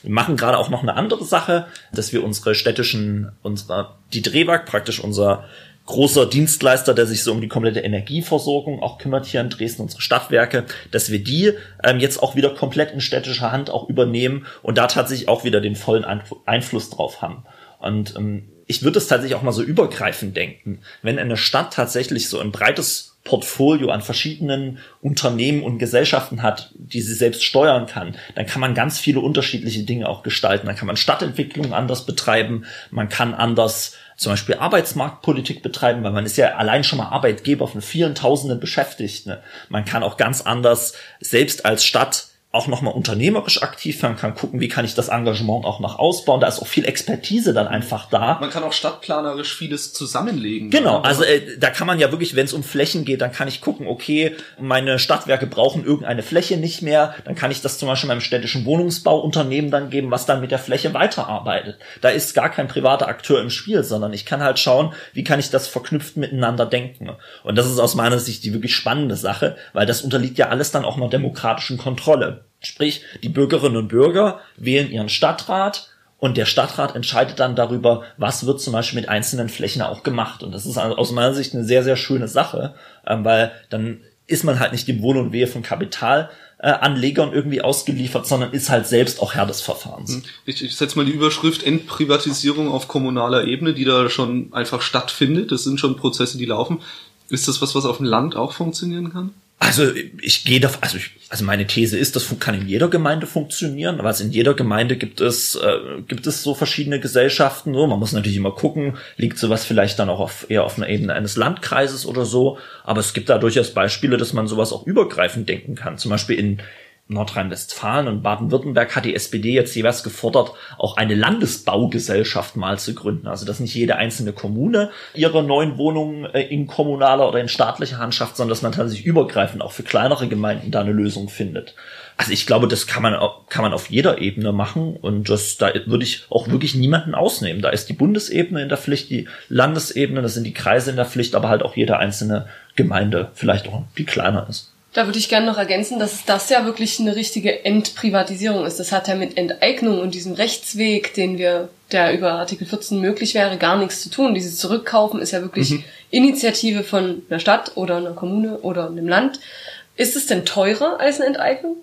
F: Wir machen gerade auch noch eine andere Sache, dass wir unsere städtischen, unsere, die Drehwag praktisch unser großer Dienstleister, der sich so um die komplette Energieversorgung auch kümmert hier in Dresden, unsere Stadtwerke, dass wir die ähm, jetzt auch wieder komplett in städtischer Hand auch übernehmen und da tatsächlich auch wieder den vollen Einf Einfluss drauf haben. Und ähm, ich würde es tatsächlich auch mal so übergreifend denken, wenn eine Stadt tatsächlich so ein breites Portfolio an verschiedenen Unternehmen und Gesellschaften hat, die sie selbst steuern kann, dann kann man ganz viele unterschiedliche Dinge auch gestalten. Dann kann man Stadtentwicklung anders betreiben, man kann anders zum Beispiel Arbeitsmarktpolitik betreiben, weil man ist ja allein schon mal Arbeitgeber von vielen Tausenden Beschäftigten. Man kann auch ganz anders selbst als Stadt auch nochmal unternehmerisch aktiv werden, kann gucken, wie kann ich das Engagement auch noch ausbauen. Da ist auch viel Expertise dann einfach da.
E: man kann auch stadtplanerisch vieles zusammenlegen.
F: Genau, also äh, da kann man ja wirklich, wenn es um Flächen geht, dann kann ich gucken, okay, meine Stadtwerke brauchen irgendeine Fläche nicht mehr, dann kann ich das zum Beispiel meinem städtischen Wohnungsbauunternehmen dann geben, was dann mit der Fläche weiterarbeitet. Da ist gar kein privater Akteur im Spiel, sondern ich kann halt schauen, wie kann ich das verknüpft miteinander denken. Und das ist aus meiner Sicht die wirklich spannende Sache, weil das unterliegt ja alles dann auch einer demokratischen Kontrolle. Sprich, die Bürgerinnen und Bürger wählen ihren Stadtrat, und der Stadtrat entscheidet dann darüber, was wird zum Beispiel mit einzelnen Flächen auch gemacht. Und das ist aus meiner Sicht eine sehr, sehr schöne Sache, ähm, weil dann ist man halt nicht dem Wohl und Wehe von Kapitalanlegern irgendwie ausgeliefert, sondern ist halt selbst auch Herr des Verfahrens. Hm.
E: Ich, ich setze mal die Überschrift Entprivatisierung auf kommunaler Ebene, die da schon einfach stattfindet. Das sind schon Prozesse, die laufen. Ist das was, was auf dem Land auch funktionieren kann?
F: Also ich gehe davon, also ich, also meine These ist, das kann in jeder Gemeinde funktionieren, aber in jeder Gemeinde gibt es äh, gibt es so verschiedene Gesellschaften. So, man muss natürlich immer gucken, liegt sowas vielleicht dann auch auf, eher auf einer Ebene eines Landkreises oder so. Aber es gibt da durchaus Beispiele, dass man sowas auch übergreifend denken kann. Zum Beispiel in Nordrhein-Westfalen und Baden-Württemberg hat die SPD jetzt jeweils gefordert, auch eine Landesbaugesellschaft mal zu gründen. Also dass nicht jede einzelne Kommune ihre neuen Wohnungen äh, in kommunaler oder in staatlicher Hand schafft, sondern dass man tatsächlich übergreifend auch für kleinere Gemeinden da eine Lösung findet. Also ich glaube, das kann man, kann man auf jeder Ebene machen und das, da würde ich auch wirklich niemanden ausnehmen. Da ist die Bundesebene in der Pflicht, die Landesebene, das sind die Kreise in der Pflicht, aber halt auch jede einzelne Gemeinde, vielleicht auch die kleiner ist.
D: Da würde ich gerne noch ergänzen, dass das ja wirklich eine richtige Entprivatisierung ist. Das hat ja mit Enteignung und diesem Rechtsweg, den wir, der über Artikel 14 möglich wäre, gar nichts zu tun. Dieses Zurückkaufen ist ja wirklich mhm. Initiative von einer Stadt oder einer Kommune oder einem Land. Ist es denn teurer als eine Enteignung?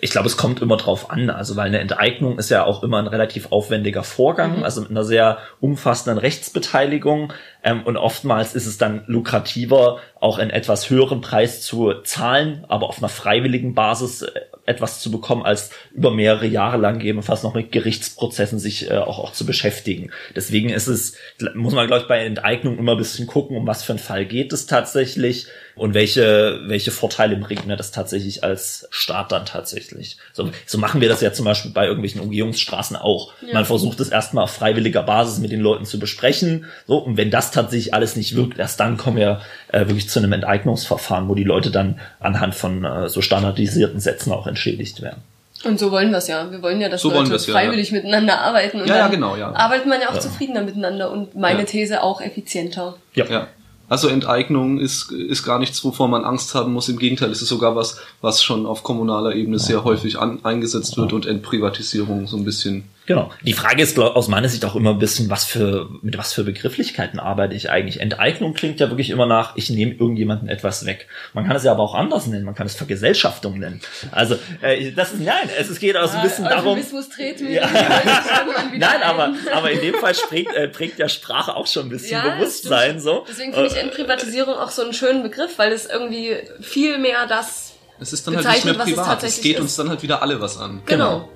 F: Ich glaube, es kommt immer drauf an, also weil eine Enteignung ist ja auch immer ein relativ aufwendiger Vorgang, mhm. also mit einer sehr umfassenden Rechtsbeteiligung. Ähm, und oftmals ist es dann lukrativer, auch einen etwas höheren Preis zu zahlen, aber auf einer freiwilligen Basis äh, etwas zu bekommen, als über mehrere Jahre lang gegebenenfalls noch mit Gerichtsprozessen sich äh, auch, auch zu beschäftigen. Deswegen ist es, muss man, glaube ich, bei Enteignung immer ein bisschen gucken, um was für einen Fall geht es tatsächlich und welche, welche Vorteile bringt mir das tatsächlich als Staat dann tatsächlich. So, so machen wir das ja zum Beispiel bei irgendwelchen Umgehungsstraßen auch. Ja. Man versucht es erstmal auf freiwilliger Basis mit den Leuten zu besprechen. So, und wenn das tatsächlich alles nicht wirkt, erst dann kommen wir äh, wirklich zu einem Enteignungsverfahren, wo die Leute dann anhand von äh, so standardisierten Sätzen auch entschädigt werden.
D: Und so wollen wir es ja. Wir wollen ja, dass so Leute freiwillig ja. miteinander arbeiten. Und
E: ja, ja, genau, ja.
D: arbeitet man ja auch zufriedener miteinander und meine These auch effizienter.
E: Ja. ja. Also Enteignung ist, ist gar nichts, wovor man Angst haben muss. Im Gegenteil, es ist sogar was, was schon auf kommunaler Ebene sehr häufig an, eingesetzt wird und Entprivatisierung so ein bisschen
F: Genau. Die Frage ist glaub, aus meiner Sicht auch immer ein bisschen, was für, mit was für Begrifflichkeiten arbeite ich eigentlich? Enteignung klingt ja wirklich immer nach, ich nehme irgendjemanden etwas weg. Man kann es ja aber auch anders nennen, man kann es Vergesellschaftung nennen. Also, äh, das ist, nein, es, es geht auch so ein bisschen darum.
D: Treten ja. (laughs)
F: nein, aber, aber in dem Fall prägt, äh, prägt ja Sprache auch schon ein bisschen ja, Bewusstsein, so.
D: Deswegen finde ich Entprivatisierung auch so einen schönen Begriff, weil es irgendwie viel mehr das
E: es ist dann halt nicht mehr privat. Es geht ist. uns dann halt wieder alle was an.
D: Genau. genau.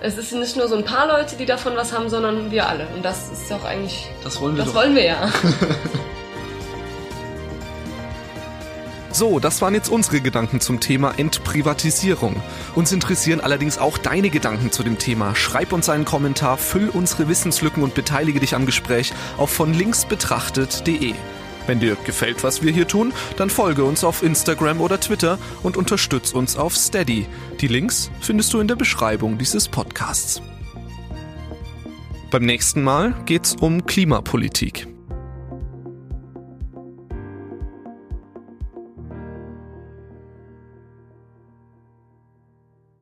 D: Es ist nicht nur so ein paar Leute, die davon was haben, sondern wir alle. Und das ist doch eigentlich.
E: Das wollen wir.
D: Das
E: doch.
D: wollen wir ja. (laughs)
A: So, das waren jetzt unsere Gedanken zum Thema Entprivatisierung. Uns interessieren allerdings auch deine Gedanken zu dem Thema. Schreib uns einen Kommentar, füll unsere Wissenslücken und beteilige dich am Gespräch auf von links betrachtet.de. Wenn dir gefällt, was wir hier tun, dann folge uns auf Instagram oder Twitter und unterstütz uns auf Steady. Die Links findest du in der Beschreibung dieses Podcasts. Beim nächsten Mal geht's um Klimapolitik.